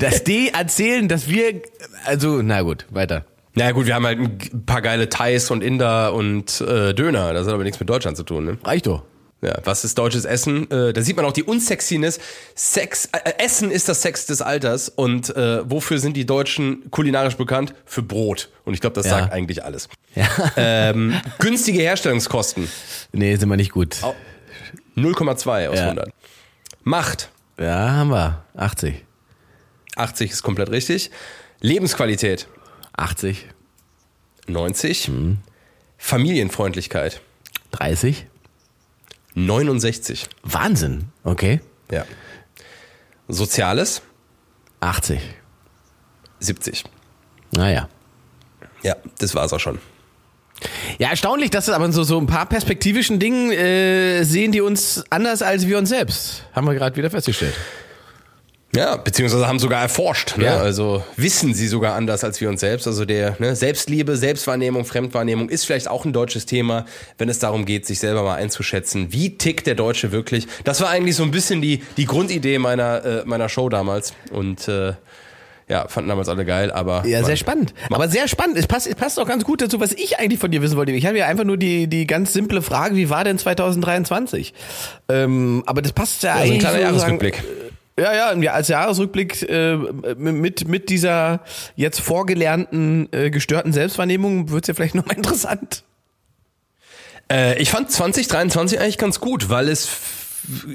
dass die erzählen, dass wir, also, na gut, weiter. Na gut, wir haben halt ein paar geile Thais und Inder und äh, Döner. Das hat aber nichts mit Deutschland zu tun, ne? Reicht doch. Ja, was ist deutsches Essen? Äh, da sieht man auch die Unsexiness. Sex, äh, Essen ist das Sex des Alters. Und äh, wofür sind die Deutschen kulinarisch bekannt? Für Brot. Und ich glaube, das Ja. sagt eigentlich alles. Ja. [LAUGHS] Ähm, günstige Herstellungskosten. Nee, sind wir nicht gut. 0,2 aus Ja. 100. Macht. Ja, haben wir. 80. 80 ist komplett richtig. Lebensqualität. 80. 90. Mhm. Familienfreundlichkeit. 30. 69. Wahnsinn. Okay. Ja. Soziales. 80. 70. Naja. Ja, das war's auch schon. Ja, erstaunlich, dass es aber so, so ein paar perspektivischen Dingen äh, sehen die uns anders als wir uns selbst. Haben wir gerade wieder festgestellt. Ja, beziehungsweise haben sogar erforscht. Ne? Ja. Also wissen sie sogar anders als wir uns selbst. Also der ne, Selbstliebe, Selbstwahrnehmung, Fremdwahrnehmung ist vielleicht auch ein deutsches Thema, wenn es darum geht, sich selber mal einzuschätzen. Wie tickt der Deutsche wirklich? Das war eigentlich so ein bisschen die, die Grundidee meiner, äh, meiner Show damals. Und äh, ja, fanden damals alle geil, aber. Ja, man- sehr spannend. Aber sehr spannend. Es passt, es passt auch ganz gut dazu, was ich eigentlich von dir wissen wollte. Ich habe ja einfach nur die, die ganz simple Frage, wie war denn 2023? Ähm, aber das passt ja, Ja, so ein eigentlich kleiner Jahresrückblick. Ja, ja, als Jahresrückblick äh, mit, mit dieser jetzt vorgelernten äh, gestörten Selbstwahrnehmung wird's ja vielleicht [LAUGHS] nochmal interessant. Äh, ich fand 2023 eigentlich ganz gut, weil es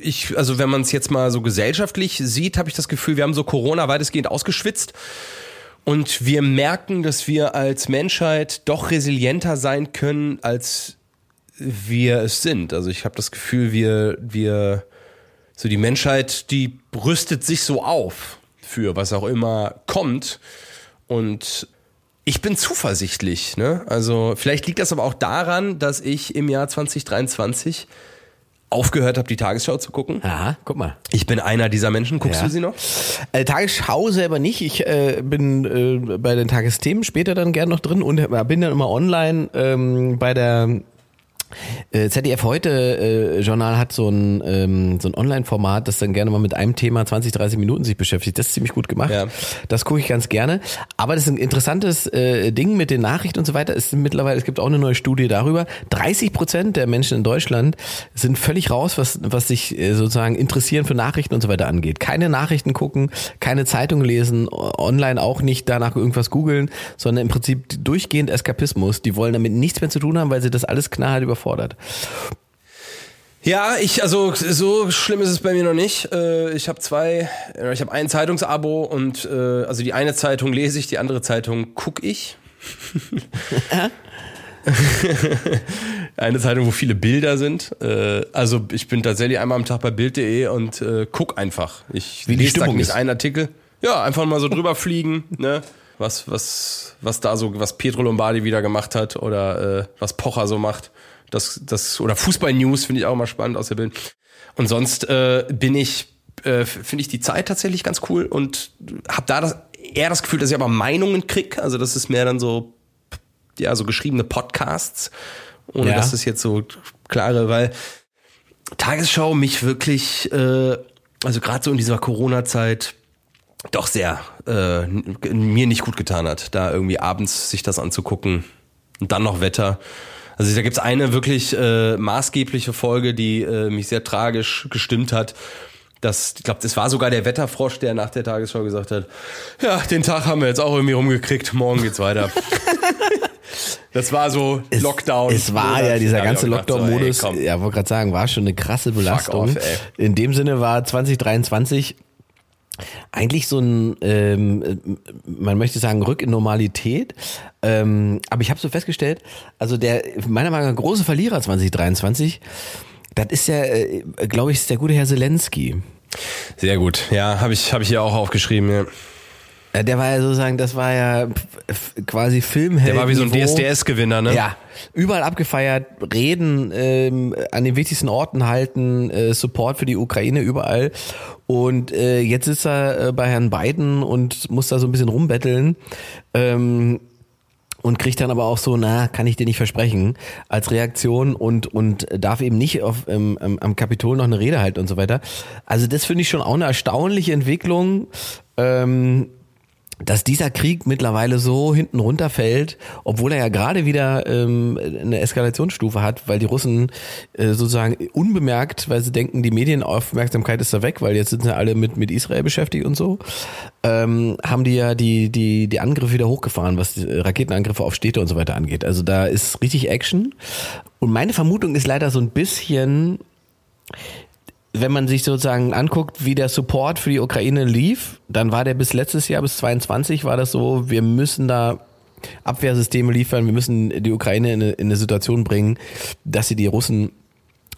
ich also wenn man es jetzt mal so gesellschaftlich sieht, habe ich das Gefühl, wir haben so Corona weitestgehend ausgeschwitzt und wir merken, dass wir als Menschheit doch resilienter sein können, als wir es sind. Also ich habe das Gefühl, wir wir so die Menschheit, die rüstet sich so auf für was auch immer kommt und ich bin zuversichtlich, ne? Also vielleicht liegt das aber auch daran, dass ich im Jahr 2023 aufgehört habe, die Tagesschau zu gucken. Aha, guck mal. Ich bin einer dieser Menschen. Guckst Ja. du sie noch? Äh, Tagesschau selber nicht. Ich äh, bin äh, bei den Tagesthemen später dann gern noch drin und äh, bin dann immer online ähm, bei der ZDF heute äh, Journal hat so ein ähm, so ein Online-Format, das dann gerne mal mit einem Thema 20, 30 Minuten sich beschäftigt. Das ist ziemlich gut gemacht. Ja. Das gucke ich ganz gerne. Aber das ist ein interessantes äh, Ding mit den Nachrichten und so weiter. Es sind mittlerweile, es gibt auch eine neue Studie darüber. 30 Prozent der Menschen in Deutschland sind völlig raus, was was sich äh, sozusagen interessieren für Nachrichten und so weiter angeht. Keine Nachrichten gucken, keine Zeitung lesen, online auch nicht danach irgendwas googeln, sondern im Prinzip durchgehend Eskapismus. Die wollen damit nichts mehr zu tun haben, weil sie das alles knallhart überfordert. Ja, ich, also so schlimm ist es bei mir noch nicht. Äh, Ich habe zwei, äh, ich habe ein Zeitungsabo und äh, also die eine Zeitung lese ich, die andere Zeitung guck ich. [LAUGHS] eine Zeitung, wo viele Bilder sind. Also ich bin tatsächlich einmal am Tag bei Bild.de und guck einfach. Ich Wie die lese Stimmung nicht einen Artikel. Ja, einfach mal so drüber fliegen, ne? Was, was, was da so, was Pietro Lombardi wieder gemacht hat oder äh, was Pocher so macht. Das, das, oder Fußball-News finde ich auch mal spannend aus der Bild. Und sonst äh, bin ich, äh, finde ich die Zeit tatsächlich ganz cool und habe da das, eher das Gefühl, dass ich aber Meinungen krieg. Also das ist mehr dann so ja, so geschriebene Podcasts, ohne Ja. dass es jetzt so klare, weil Tagesschau mich wirklich, äh, also gerade so in dieser Corona-Zeit, doch sehr äh, mir nicht gut getan hat, da irgendwie abends sich das anzugucken und dann noch Wetter. Also da gibt's eine wirklich äh, maßgebliche Folge, die äh, mich sehr tragisch gestimmt hat. Das, ich glaube, das war sogar der Wetterfrosch, der nach der Tagesschau gesagt hat, ja, den Tag haben wir jetzt auch irgendwie rumgekriegt, morgen geht's weiter. [LAUGHS] das war so Lockdown. Es war ja dieser ganze so, Lockdown-Modus, komm. ja, wollte gerade sagen, war schon eine krasse Belastung. off. In dem Sinne war 2023 eigentlich so ein, ähm, man möchte sagen, Rück in Normalität. Ähm, aber ich habe so festgestellt, also der meiner Meinung nach große Verlierer 2023, das ist ja, äh, glaube ich, ist der gute Herr Zelensky. Sehr gut. Ja, habe ich, hab ich hier auch aufgeschrieben. Ja. Äh, Der war ja sozusagen, das war ja quasi Filmheld. Der war wie so ein. DSDS-Gewinner, ne? Ja, überall abgefeiert, Reden ähm, an den wichtigsten Orten halten, äh, Support für die Ukraine überall. Und äh, jetzt ist er äh, bei Herrn Biden und muss da so ein bisschen rumbetteln. Ähm, und kriegt dann aber auch so, na, kann ich dir nicht versprechen, als Reaktion und, und darf eben nicht auf, ähm, am- am Kapitol noch eine Rede halten und so weiter. Also das finde ich schon auch eine erstaunliche Entwicklung. Ähm, dass dieser Krieg mittlerweile so hinten runterfällt, obwohl er ja gerade wieder ähm, eine Eskalationsstufe hat, weil die Russen äh, sozusagen unbemerkt, weil sie denken, die Medienaufmerksamkeit ist da weg, weil jetzt sind sie alle mit mit Israel beschäftigt und so, ähm, haben die ja die die die Angriffe wieder hochgefahren, was die Raketenangriffe auf Städte und so weiter angeht. Also da ist richtig Action. Und meine Vermutung ist leider so ein bisschen wenn man sich sozusagen anguckt, wie der Support für die Ukraine lief, dann war der bis letztes Jahr, bis 22 war das so, wir müssen da Abwehrsysteme liefern, wir müssen die Ukraine in eine, in eine Situation bringen, dass sie die Russen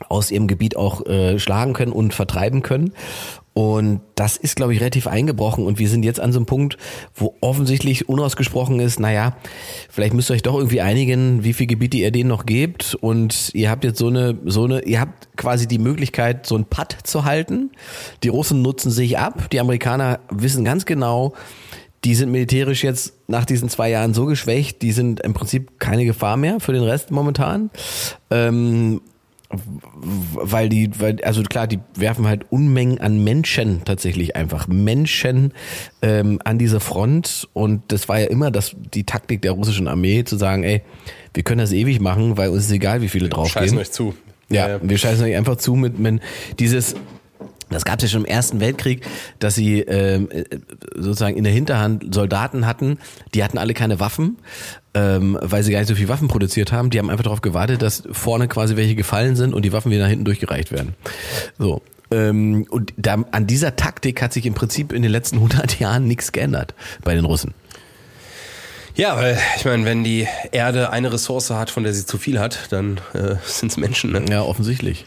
aus ihrem Gebiet auch äh, schlagen können und vertreiben können. Und das ist, glaube ich, relativ eingebrochen. Und wir sind jetzt an so einem Punkt, wo offensichtlich unausgesprochen ist, naja, vielleicht müsst ihr euch doch irgendwie einigen, wie viel Gebiete ihr denen noch gebt. Und ihr habt jetzt so eine, so eine, ihr habt quasi die Möglichkeit, so ein Putt zu halten. Die Russen nutzen sich ab. Die Amerikaner wissen ganz genau, die sind militärisch jetzt nach diesen zwei Jahren so geschwächt, die sind im Prinzip keine Gefahr mehr für den Rest momentan. Ähm, weil die, weil, also klar, die werfen halt Unmengen an Menschen tatsächlich einfach. Menschen ähm, an diese Front. Und das war ja immer das, die Taktik der russischen Armee, zu sagen, ey, wir können das ewig machen, weil uns ist egal, wie viele draufgehen. Scheißen euch zu. Ja, wir scheißen euch einfach zu mit, mit dieses, das gab es ja schon im Ersten Weltkrieg, dass sie ähm, äh, sozusagen in der Hinterhand Soldaten hatten, die hatten alle keine Waffen, ähm, weil sie gar nicht so viel Waffen produziert haben. Die haben einfach darauf gewartet, dass vorne quasi welche gefallen sind und die Waffen wieder nach hinten durchgereicht werden. So. Ähm, und da, an dieser Taktik hat sich im Prinzip in den letzten 100 Jahren nichts geändert bei den Russen. Ja, weil ich meine, wenn die Erde eine Ressource hat, von der sie zu viel hat, dann äh, [LAUGHS] sind es Menschen. Ne? Ja, offensichtlich.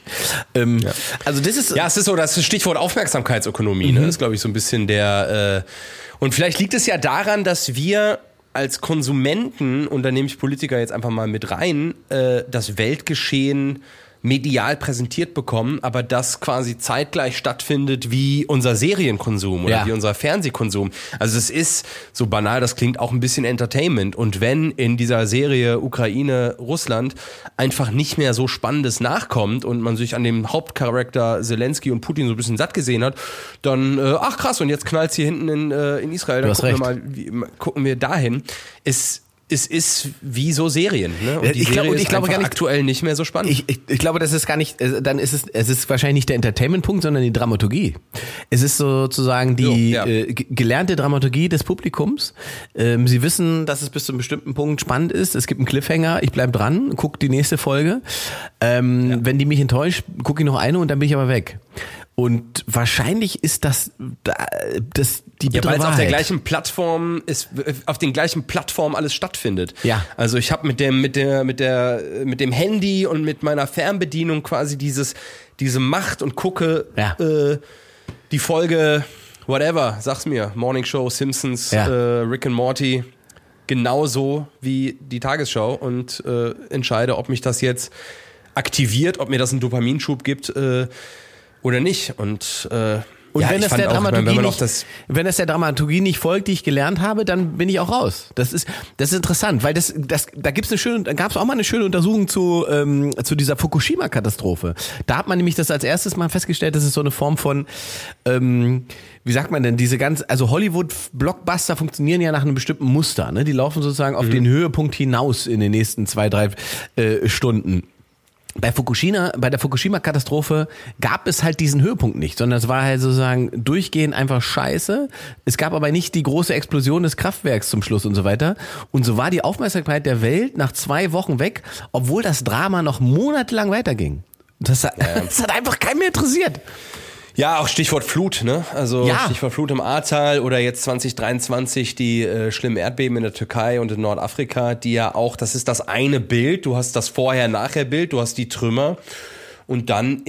Ähm, Also das ist Ja, es ist so das Stichwort Aufmerksamkeitsökonomie, ne? ist, glaube ich, so ein bisschen der. Äh, und vielleicht liegt es ja daran, dass wir als Konsumenten, und da nehme ich Politiker jetzt einfach mal mit rein, äh, das Weltgeschehen medial präsentiert bekommen, aber das quasi zeitgleich stattfindet wie unser Serienkonsum oder Ja. wie unser Fernsehkonsum. Also es ist, so banal das klingt, auch ein bisschen Entertainment. Und wenn in dieser Serie Ukraine, Russland einfach nicht mehr so Spannendes nachkommt und man sich an dem Hauptcharakter Zelensky und Putin so ein bisschen satt gesehen hat, dann, äh, ach krass, und jetzt knallt's hier hinten in, äh, in Israel, dann gucken wir, recht. mal, wie, gucken wir dahin. Es, es ist wie so Serien. Ne? Und Ja, die ich glaub- Serie und ich glaube gar nicht- aktuell nicht mehr so spannend. Ich, ich, ich glaube, das ist gar nicht, äh, dann ist es, es ist wahrscheinlich nicht der Entertainment-Punkt, sondern die Dramaturgie. Es ist sozusagen die Jo, ja. äh, ge- gelernte Dramaturgie des Publikums. Ähm, sie wissen, dass es bis zu einem bestimmten Punkt spannend ist. Es gibt einen Cliffhanger, ich bleib dran, guck die nächste Folge. Ähm, Wenn die mich enttäuscht, gucke ich noch eine und dann bin ich aber weg. Und wahrscheinlich ist das, das die ja, weil es auf der gleichen Plattform ist, auf den gleichen Plattformen alles stattfindet. Ja. Also ich habe mit dem, mit der, mit der, mit dem Handy und mit meiner Fernbedienung quasi dieses, diese Macht und gucke Ja. äh, die Folge, whatever, sag's mir, Morning Show, Simpsons, Ja. äh, Rick and Morty, genauso wie die Tagesschau und äh, entscheide, ob mich das jetzt aktiviert, ob mir das einen Dopaminschub gibt äh, oder nicht. Und, äh, Und ja, wenn fand der auch, Dramaturgie wenn nicht, das wenn das der Dramaturgie nicht folgt, die ich gelernt habe, dann bin ich auch raus. Das ist, das ist interessant, weil das, das, da gibt's eine schöne, da gab's auch mal eine schöne Untersuchung zu, ähm, zu dieser Fukushima-Katastrophe. Da hat man nämlich das als erstes mal festgestellt, das ist so eine Form von, ähm, wie sagt man denn, diese ganz, also Hollywood-Blockbuster funktionieren ja nach einem bestimmten Muster, ne? Die laufen sozusagen auf den Höhepunkt hinaus in den nächsten zwei, drei äh, Stunden bei Fukushima, bei der Fukushima-Katastrophe gab es halt diesen Höhepunkt nicht, sondern es war halt sozusagen durchgehend einfach scheiße. Es gab aber nicht die große Explosion des Kraftwerks zum Schluss und so weiter. Und so war die Aufmerksamkeit der Welt nach zwei Wochen weg, obwohl das Drama noch monatelang weiterging. Das, hat- [LAUGHS] das hat einfach keinen mehr interessiert. Ja, auch Stichwort Flut, ne? Also Ja. Stichwort Flut im Ahrtal oder jetzt 2023 die äh, schlimmen Erdbeben in der Türkei und in Nordafrika, die ja auch, das ist das eine Bild, du hast das Vorher-Nachher-Bild, du hast die Trümmer und dann,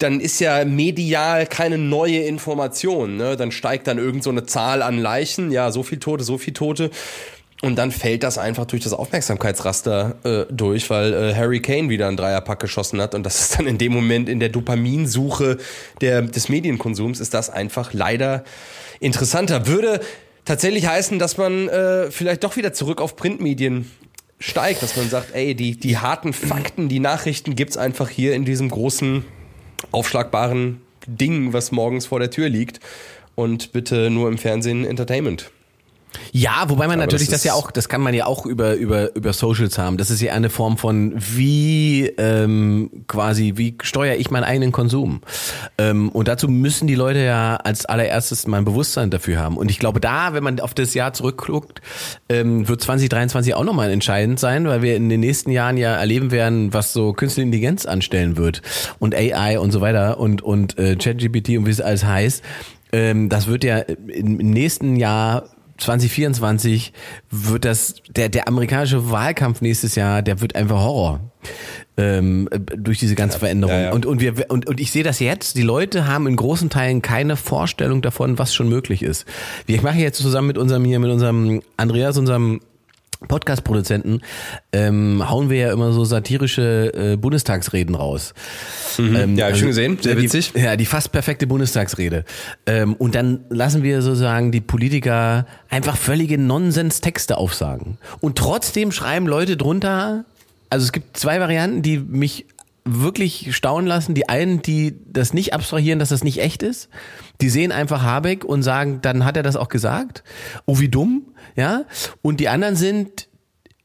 dann ist ja medial keine neue Information, ne? Dann steigt dann irgend so eine Zahl an Leichen, ja, so viel Tote, so viel Tote. Und dann fällt das einfach durch das Aufmerksamkeitsraster äh, durch, weil äh, Harry Kane wieder einen Dreierpack geschossen hat. Und das ist dann in dem Moment in der Dopaminsuche der, des Medienkonsums, ist das einfach leider interessanter. Würde tatsächlich heißen, dass man äh, vielleicht doch wieder zurück auf Printmedien steigt, dass man sagt, ey, die, die harten Fakten, die Nachrichten gibt's einfach hier in diesem großen, aufschlagbaren Ding, was morgens vor der Tür liegt. Und bitte nur im Fernsehen Entertainment. Ja, wobei man Aber natürlich das das, ja auch, das kann man ja auch über über über Socials haben. Das ist ja eine Form von wie ähm, quasi wie steuere ich meinen eigenen Konsum. Ähm, und dazu müssen die Leute ja als allererstes mal ein Bewusstsein dafür haben. Und ich glaube, da, wenn man auf das Jahr zurückguckt, ähm, wird 2023 auch nochmal entscheidend sein, weil wir in den nächsten Jahren ja erleben werden, was so Künstliche Intelligenz anstellen wird und AI und so weiter und und äh, ChatGPT und wie es alles heißt. Ähm, das wird ja im nächsten Jahr 2024 wird das, der, der amerikanische Wahlkampf nächstes Jahr, der wird einfach Horror. Ähm, äh, durch diese ganze Veränderung. ja, ja. Und, und, wir, und, und ich sehe das jetzt, die Leute haben in großen Teilen keine Vorstellung davon, was schon möglich ist. Ich mache jetzt zusammen mit unserem hier, mit unserem Andreas, unserem Podcast-Produzenten, ähm, hauen wir ja immer so satirische äh, Bundestagsreden raus. Ähm, Ja, hab ich schon gesehen. Sehr die, witzig. Ja, die fast perfekte Bundestagsrede. Ähm, und dann lassen wir sozusagen die Politiker einfach völlige Nonsens-Texte aufsagen. Und trotzdem schreiben Leute drunter, also es gibt zwei Varianten, die mich wirklich staunen lassen. Die einen, die das nicht abstrahieren, dass das nicht echt ist. Die sehen einfach Habeck und sagen, dann hat er das auch gesagt. Oh, wie dumm, ja. Und die anderen sind,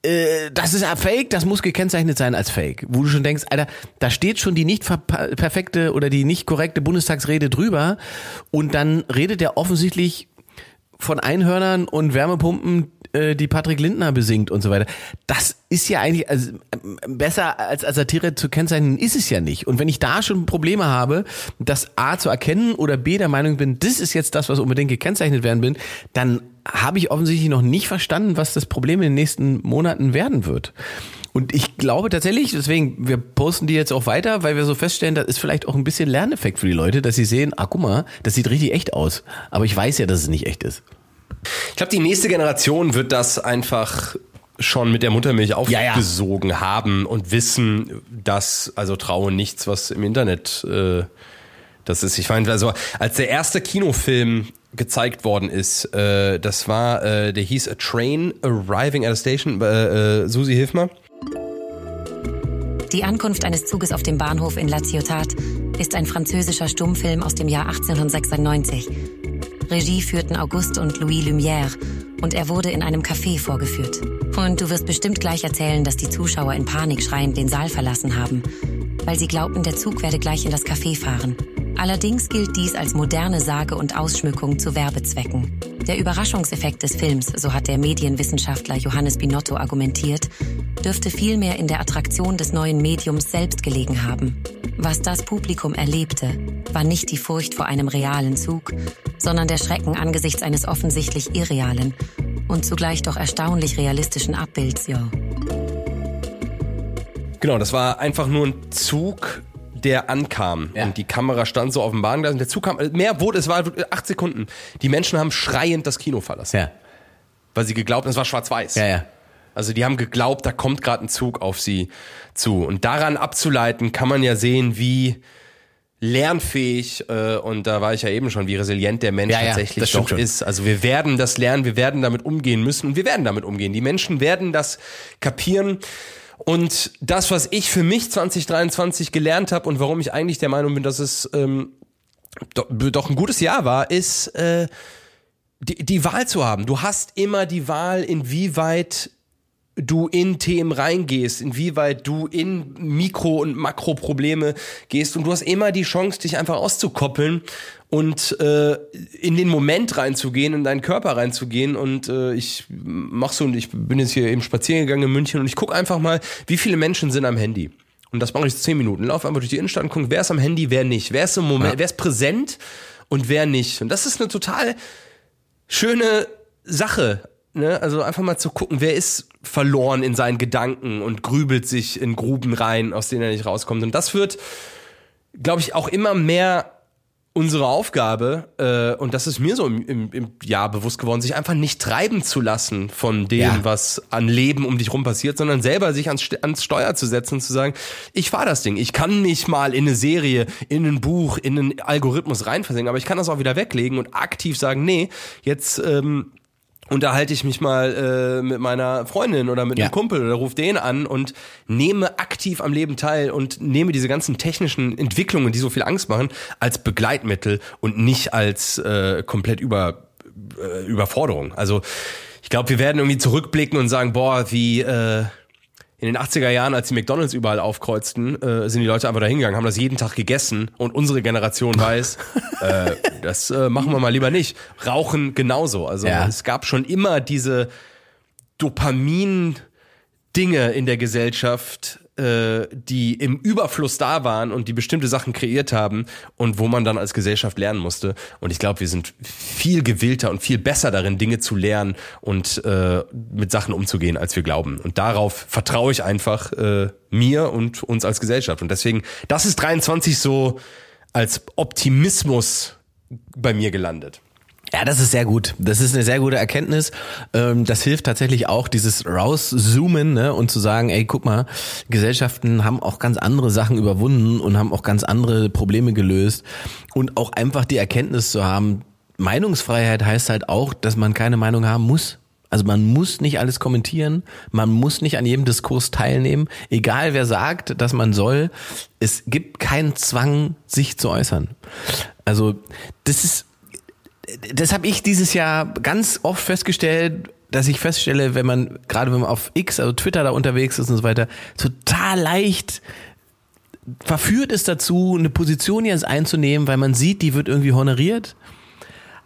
äh, das ist ja Fake, das muss gekennzeichnet sein als Fake. Wo du schon denkst, Alter, da steht schon die nicht perfekte oder die nicht korrekte Bundestagsrede drüber und dann redet er offensichtlich von Einhörnern und Wärmepumpen, äh, die Patrick Lindner besingt und so weiter. Das ist ja eigentlich also, ähm, besser als, als Satire zu kennzeichnen, ist es ja nicht. Und wenn ich da schon Probleme habe, das A zu erkennen oder B der Meinung bin, das ist jetzt das, was unbedingt gekennzeichnet werden bin, dann habe ich offensichtlich noch nicht verstanden, was das Problem in den nächsten Monaten werden wird. Und ich glaube tatsächlich, deswegen, wir posten die jetzt auch weiter, weil wir so feststellen, das ist vielleicht auch ein bisschen Lerneffekt für die Leute, dass sie sehen, ah, guck mal, das sieht richtig echt aus. Aber ich weiß ja, dass es nicht echt ist. Ich glaube, die nächste Generation wird das einfach schon mit der Muttermilch Ja, ja. aufgesogen haben und wissen, dass, also traue nichts, was im Internet äh, das ist. Ich meine, also als der erste Kinofilm gezeigt worden ist, äh, das war, äh, der hieß A Train Arriving at a Station. Äh, äh, Susi, hilf mal. Die Ankunft eines Zuges auf dem Bahnhof in La Ciotat ist ein französischer Stummfilm aus dem Jahr 1896. Regie führten Auguste und Louis Lumière und er wurde in einem Café vorgeführt. Und du wirst bestimmt gleich erzählen, dass die Zuschauer in Panik schreiend den Saal verlassen haben, weil sie glaubten, der Zug werde gleich in das Café fahren. Allerdings gilt dies als moderne Sage und Ausschmückung zu Werbezwecken. Der Überraschungseffekt des Films, so hat der Medienwissenschaftler Johannes Binotto argumentiert, dürfte vielmehr in der Attraktion des neuen Mediums selbst gelegen haben. Was das Publikum erlebte, war nicht die Furcht vor einem realen Zug, sondern der Schrecken angesichts eines offensichtlich irrealen und zugleich doch erstaunlich realistischen Abbilds, ja. Genau, das war einfach nur ein Zug, der ankam. Ja. Und die Kamera stand so auf dem Bahngleis und der Zug kam, mehr wurde, es war acht Sekunden. Die Menschen haben schreiend das Kino verlassen. Ja. Weil sie geglaubt, es war schwarz-weiß. Ja, ja. Also die haben geglaubt, da kommt gerade ein Zug auf sie zu. Und daran abzuleiten, kann man ja sehen, wie lernfähig, äh, und da war ich ja eben schon, wie resilient der Mensch Ja, ja, tatsächlich stimmt doch schon. ist. Also wir werden das lernen, wir werden damit umgehen müssen und wir werden damit umgehen. Die Menschen werden das kapieren. Und das, was ich für mich 2023 gelernt habe und warum ich eigentlich der Meinung bin, dass es ähm, doch, doch ein gutes Jahr war, ist äh, die, die Wahl zu haben. Du hast immer die Wahl, inwieweit du in Themen reingehst, inwieweit du in Mikro- und Makroprobleme gehst und du hast immer die Chance, dich einfach auszukoppeln und äh, in den Moment reinzugehen, in deinen Körper reinzugehen und äh, ich mach so und ich bin jetzt hier eben spazieren gegangen in München und ich gucke einfach mal, wie viele Menschen sind am Handy. Und das mache ich zehn Minuten. Lauf einfach durch die Innenstadt und gucke, wer ist am Handy, wer nicht. Wer ist im Moment, Ja. wer ist präsent und wer nicht. Und das ist eine total schöne Sache. Ne? Also einfach mal zu gucken, wer ist verloren in seinen Gedanken und grübelt sich in Gruben rein, aus denen er nicht rauskommt. Und das wird, glaube ich, auch immer mehr unsere Aufgabe, äh, und das ist mir so im, im, im Jahr bewusst geworden, sich einfach nicht treiben zu lassen von dem, Ja. was an Leben um dich rum passiert, sondern selber sich ans, ans Steuer zu setzen und zu sagen, ich fahr das Ding. Ich kann mich mal in eine Serie, in ein Buch, in einen Algorithmus reinversenken, aber ich kann das auch wieder weglegen und aktiv sagen, nee, jetzt ähm, unterhalte ich mich mal äh, mit meiner Freundin oder mit Ja. einem Kumpel oder ruf den an und nehme aktiv am Leben teil und nehme diese ganzen technischen Entwicklungen, die so viel Angst machen, als Begleitmittel und nicht als äh, komplett über äh, Überforderung. Also ich glaube, wir werden irgendwie zurückblicken und sagen, boah, wie äh, in den 80er Jahren, als die McDonalds überall aufkreuzten, äh, sind die Leute einfach da hingegangen, haben das jeden Tag gegessen und unsere Generation weiß, [LAUGHS] äh, das äh, machen wir mal lieber nicht. Rauchen genauso. Also Ja. es gab schon immer diese Dopamin-Dinge in der Gesellschaft, äh, die im Überfluss da waren und die bestimmte Sachen kreiert haben und wo man dann als Gesellschaft lernen musste. Und ich glaube, wir sind viel gewillter und viel besser darin, Dinge zu lernen und äh, mit Sachen umzugehen, als wir glauben. Und darauf vertraue ich einfach äh, mir und uns als Gesellschaft. Und deswegen, das ist 23 so als Optimismus bei mir gelandet. Ja, das ist sehr gut. Das ist eine sehr gute Erkenntnis. Ähm, Das hilft tatsächlich auch, dieses rauszoomen ne, und zu sagen, ey, guck mal, Gesellschaften haben auch ganz andere Sachen überwunden und haben auch ganz andere Probleme gelöst. Und auch einfach die Erkenntnis zu haben, Meinungsfreiheit heißt halt auch, dass man keine Meinung haben muss. Also man muss nicht alles kommentieren, man muss nicht an jedem Diskurs teilnehmen, egal wer sagt, dass man soll. Es gibt keinen Zwang, sich zu äußern. Also das ist das habe ich dieses Jahr ganz oft festgestellt, dass ich feststelle, wenn man, gerade wenn man auf X, also Twitter da unterwegs ist und so weiter, total leicht verführt ist dazu, eine Position jetzt einzunehmen, weil man sieht, die wird irgendwie honoriert.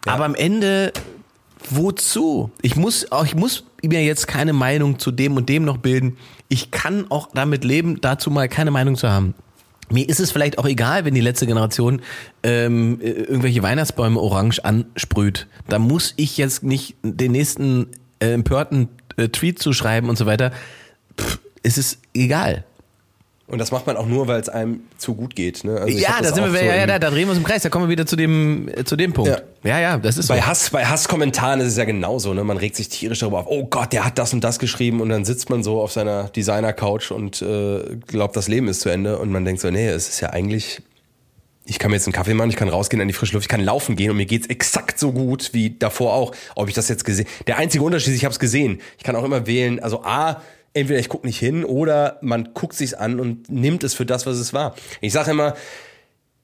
Aber am Ende, wozu? Ich muss, auch, ich muss mir jetzt keine Meinung zu dem und dem noch bilden. Ich kann auch damit leben, dazu mal keine Meinung zu haben. Mir ist es vielleicht auch egal, wenn die letzte Generation ähm, äh, irgendwelche Weihnachtsbäume orange ansprüht. Da muss ich jetzt nicht den nächsten äh, empörten äh, Tweet zu schreiben und so weiter. Pff, es ist egal. Und das macht man auch nur, weil es einem zu gut geht. Ne? Also ja, da sind wir, so ja, ja, da, da drehen wir uns im Kreis. Da kommen wir wieder zu dem, äh, zu dem Punkt. Ja. Ja, ja, das ist Bei so. Hass, bei Hasskommentaren ist es ja genauso, ne? Man regt sich tierisch darüber auf, oh Gott, der hat das und das geschrieben und dann sitzt man so auf seiner Designer-Couch und äh, glaubt, das Leben ist zu Ende und man denkt so, nee, es ist ja eigentlich, ich kann mir jetzt einen Kaffee machen, ich kann rausgehen in die frische Luft, ich kann laufen gehen und mir geht's exakt so gut wie davor auch. Ob ich das jetzt gesehen, der einzige Unterschied ist, ich habe es gesehen. Ich kann auch immer wählen, also A, entweder ich gucke nicht hin oder man guckt sich's an und nimmt es für das, was es war. Ich sage immer,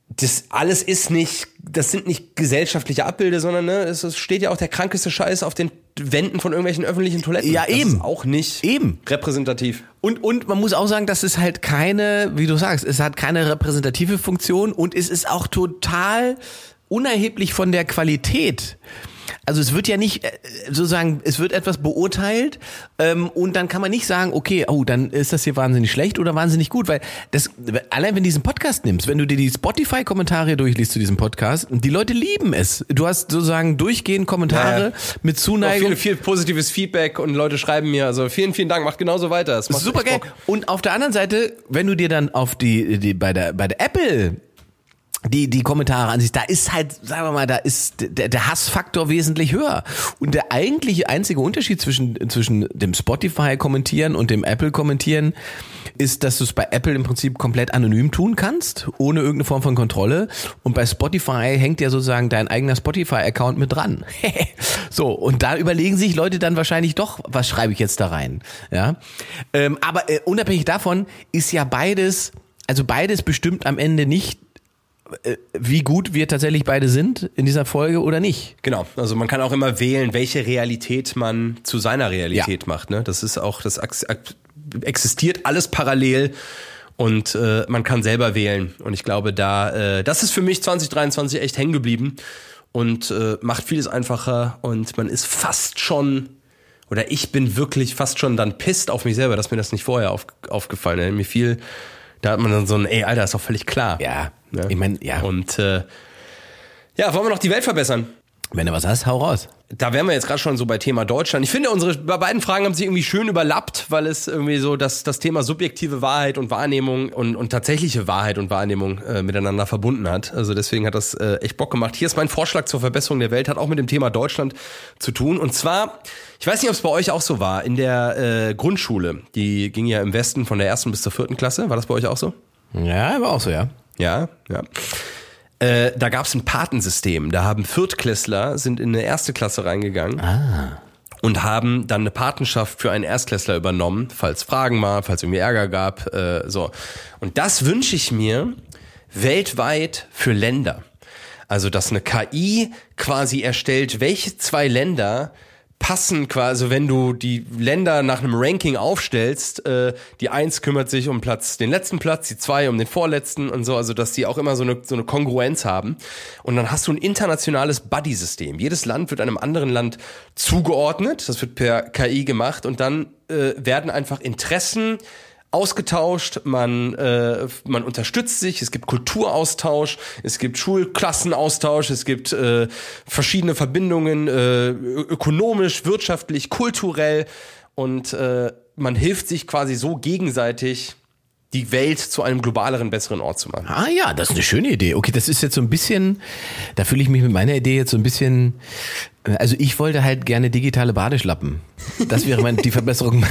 das alles ist nicht, das sind nicht gesellschaftliche Abbilder, sondern ne, es, es steht ja auch der krankeste Scheiß auf den Wänden von irgendwelchen öffentlichen Toiletten. Ja, das eben. Ist auch nicht Eben. repräsentativ. Und, und man muss auch sagen, das ist halt keine, wie du sagst, es hat keine repräsentative Funktion und es ist auch total unerheblich von der Qualität. Also es wird ja nicht äh, sozusagen, es wird etwas beurteilt ähm, und dann kann man nicht sagen, okay, oh, dann ist das hier wahnsinnig schlecht oder wahnsinnig gut, weil das allein wenn du diesen Podcast nimmst, wenn du dir die Spotify-Kommentare durchliest zu diesem Podcast, die Leute lieben es. Du hast sozusagen durchgehend Kommentare Ja, mit Auch Zuneigung. viel, viel positives Feedback und Leute schreiben mir, also vielen, vielen Dank, macht genauso weiter. Das macht Super geil. Und auf der anderen Seite, wenn du dir dann auf die, die bei der bei der Apple die die Kommentare ansiehst, da ist halt, sagen wir mal, da ist der, der Hassfaktor wesentlich höher. Und der eigentliche einzige Unterschied zwischen zwischen dem Spotify kommentieren und dem Apple kommentieren ist, dass du es bei Apple im Prinzip komplett anonym tun kannst, ohne irgendeine Form von Kontrolle. Und bei Spotify hängt ja sozusagen dein eigener Spotify-Account mit dran. [LAUGHS] so, und da überlegen sich Leute dann wahrscheinlich doch, was schreibe ich jetzt da rein? Ja. Ähm, aber äh, unabhängig davon ist ja beides, also beides bestimmt am Ende nicht, wie gut wir tatsächlich beide sind in dieser Folge oder nicht. Genau, also man kann auch immer wählen, welche Realität man zu seiner Realität Ja. macht. Ne? Das ist auch, das ex- existiert alles parallel und äh, man kann selber wählen. Und ich glaube, da, äh, das ist für mich 2023 echt hängen geblieben und äh, macht vieles einfacher und man ist fast schon oder ich bin wirklich fast schon dann pisst auf mich selber, dass mir das nicht vorher auf, aufgefallen ist. Mir viel, da hat man dann so ein, ey, Alter, ist doch völlig klar. Ja, Ne? ich meine, ja, Und äh, ja, wollen wir noch die Welt verbessern? Wenn du was hast, hau raus. Da wären wir jetzt gerade schon so bei Thema Deutschland. Ich finde, unsere bei beiden Fragen haben sich irgendwie schön überlappt, weil es irgendwie so das, das Thema subjektive Wahrheit und Wahrnehmung und, und tatsächliche Wahrheit und Wahrnehmung äh, miteinander verbunden hat. Also deswegen hat das äh, echt Bock gemacht. Hier ist mein Vorschlag zur Verbesserung der Welt, hat auch mit dem Thema Deutschland zu tun. Und zwar, ich weiß nicht, ob es bei euch auch so war, in der äh, Grundschule, die ging ja im Westen von der ersten bis zur vierten Klasse. War das bei euch auch so? Ja, aber auch so, ja. Ja, ja. Äh, da gab es ein Patensystem. Da haben Viertklässler sind in eine erste Klasse reingegangen und haben dann eine Patenschaft für einen Erstklässler übernommen, falls Fragen war, falls irgendwie Ärger gab. Äh, so. Und das wünsche ich mir weltweit für Länder. Also, dass eine KI quasi erstellt, welche zwei Länder passen quasi, wenn du die Länder nach einem Ranking aufstellst, äh, die eins kümmert sich um Platz, den letzten Platz, die zwei um den vorletzten und so, also dass die auch immer so eine, so eine Kongruenz haben. Und dann hast du ein internationales Buddy-System. Jedes Land wird einem anderen Land zugeordnet, das wird per KI gemacht und dann äh, werden einfach Interessen ausgetauscht, man, äh, man unterstützt sich, es gibt Kulturaustausch, es gibt Schulklassenaustausch, es gibt äh, verschiedene Verbindungen äh, ökonomisch, wirtschaftlich, kulturell und äh, man hilft sich quasi so gegenseitig, die Welt zu einem globaleren, besseren Ort zu machen. Ah ja, das ist eine schöne Idee. Okay, das ist jetzt so ein bisschen, da fühle ich mich mit meiner Idee jetzt so ein bisschen, also ich wollte halt gerne digitale Badeschlappen. Das wäre meine, die Verbesserung.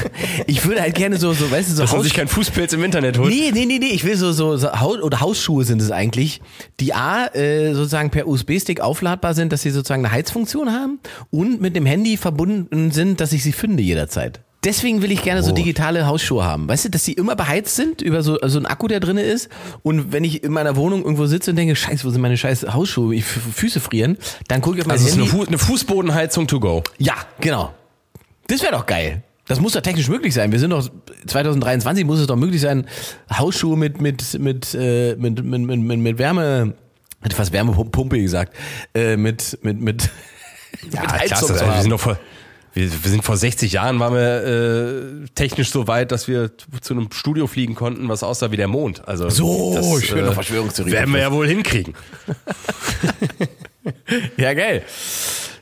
Ich würde halt gerne so, so, weißt du, so Dass Haus- sich keinen Fußpilz im Internet holt. Nee, nee, nee, nee, ich will so, so, so Haus oder Hausschuhe sind es eigentlich, die A, äh, sozusagen per USB-Stick aufladbar sind, dass sie sozusagen eine Heizfunktion haben und mit dem Handy verbunden sind, dass ich sie finde jederzeit. Deswegen will ich gerne Oh. so digitale Hausschuhe haben. Weißt du, dass sie immer beheizt sind über so, so einen Akku, der drinne ist. Und wenn ich in meiner Wohnung irgendwo sitze und denke, scheiße, wo sind meine scheiß Hausschuhe? Ich Füße frieren, dann gucke ich auf mein Also es ist Handy. eine, Fu eine Fußbodenheizung to go. Ja, genau. Das wäre doch geil. Das muss doch technisch möglich sein. Wir sind doch 2023 muss es doch möglich sein, Hausschuhe mit mit mit äh, mit mit mit, mit, mit Wärme hätte fast Wärmepumpe gesagt, äh, mit mit mit Ja, [LAUGHS] mit Heizung klasse. zu Also wir haben. sind doch vor, wir, wir sind vor 60 Jahren waren wir äh, technisch so weit, dass wir zu einem Studio fliegen konnten, was aussah wie der Mond. Also So, schöne Verschwörungstheorie. Werden wir ja wohl hinkriegen. [LAUGHS] ja geil.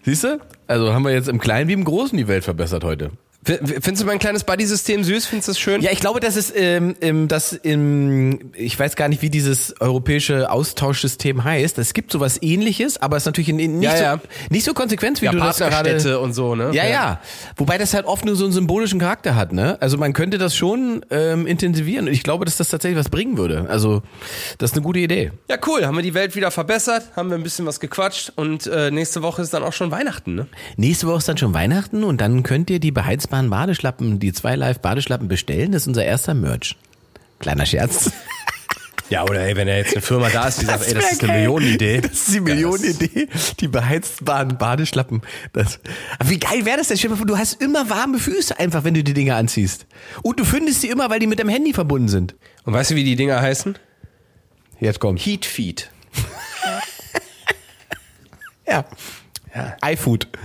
Siehst du? Also haben wir jetzt im Kleinen wie im Großen die Welt verbessert heute. Findest du mein kleines Buddy-System süß? Findest du das schön? Ja, ich glaube, dass es ähm, im, das im, ich weiß gar nicht, wie dieses europäische Austauschsystem heißt. Es gibt sowas ähnliches, aber es ist natürlich in, in nicht, Ja, ja. So, nicht so konsequent, wie Ja, du das gerade. Partnerstädte und so, ne? Ja, ja. Wobei das halt oft nur so einen symbolischen Charakter hat, ne? Also man könnte das schon ähm, intensivieren und ich glaube, dass das tatsächlich was bringen würde. Also das ist eine gute Idee. Ja, cool. Haben wir die Welt wieder verbessert, haben wir ein bisschen was gequatscht und äh, nächste Woche ist dann auch schon Weihnachten, ne? Nächste Woche ist dann schon Weihnachten und dann könnt ihr die beheizbaren Badeschlappen, die zwei Live Badeschlappen bestellen. Das ist unser erster Merch. Kleiner Scherz. Ja, oder ey, wenn da jetzt eine Firma da ist, die sagt, ey, das ist eine geil. Millionenidee. Das ist die Millionenidee. Die beheizbaren Badeschlappen. Das, aber wie geil wäre das denn? Stell dir mal vor, du hast immer warme Füße einfach, wenn du die Dinger anziehst. Und du findest sie immer, weil die mit deinem Handy verbunden sind. Und weißt du, wie die Dinger heißen? Jetzt kommt. Heat Feed. Ja. Ja. iFood. [LAUGHS]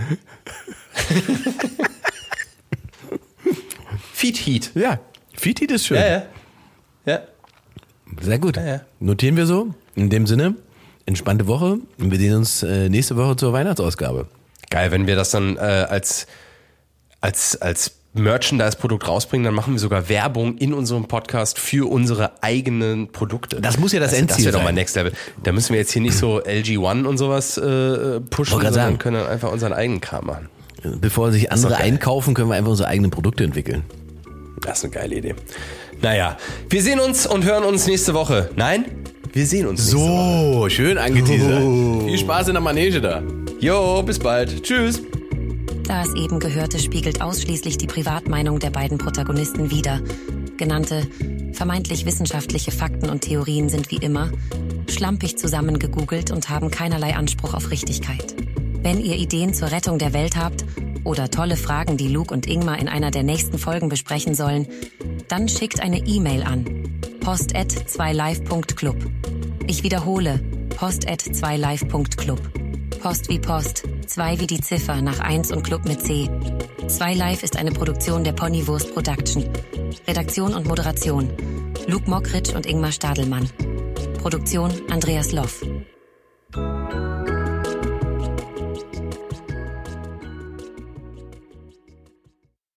Feed Heat. Ja. Feed ist schön. Ja, ja. Ja. Sehr gut. ja. Notieren wir so. In dem Sinne, entspannte Woche. Und wir sehen uns äh, nächste Woche zur Weihnachtsausgabe. Geil, wenn wir das dann äh, als, als, als Merchandise-Produkt rausbringen, dann machen wir sogar Werbung in unserem Podcast für unsere eigenen Produkte. Das muss ja das Endziel Das wäre doch mal sein. Next Level. Da müssen wir jetzt hier nicht so LG One und sowas äh, pushen, sondern sagen. können dann einfach unseren eigenen Kram machen. Bevor sich andere einkaufen, können wir einfach unsere eigenen Produkte entwickeln. Das ist eine geile Idee. Naja, wir sehen uns und hören uns nächste Woche. Nein? Wir sehen uns nächste Woche. So, schön angeteasert. Viel Spaß in der Manege da. Jo, bis bald. Tschüss. Das eben Gehörte spiegelt ausschließlich die Privatmeinung der beiden Protagonisten wider. Genannte vermeintlich wissenschaftliche Fakten und Theorien sind wie immer schlampig zusammengegoogelt und haben keinerlei Anspruch auf Richtigkeit. Wenn ihr Ideen zur Rettung der Welt habt oder tolle Fragen, die Luke und Ingmar in einer der nächsten Folgen besprechen sollen, dann schickt eine E-Mail an post@2live.club. Ich wiederhole, post@2live.club. Post wie Post, 2 wie die Ziffer nach 1 und Club mit C. 2 Live ist eine Produktion der Ponywurst Production. Redaktion und Moderation Luke Mockridge und Ingmar Stadelmann. Produktion Andreas Loff.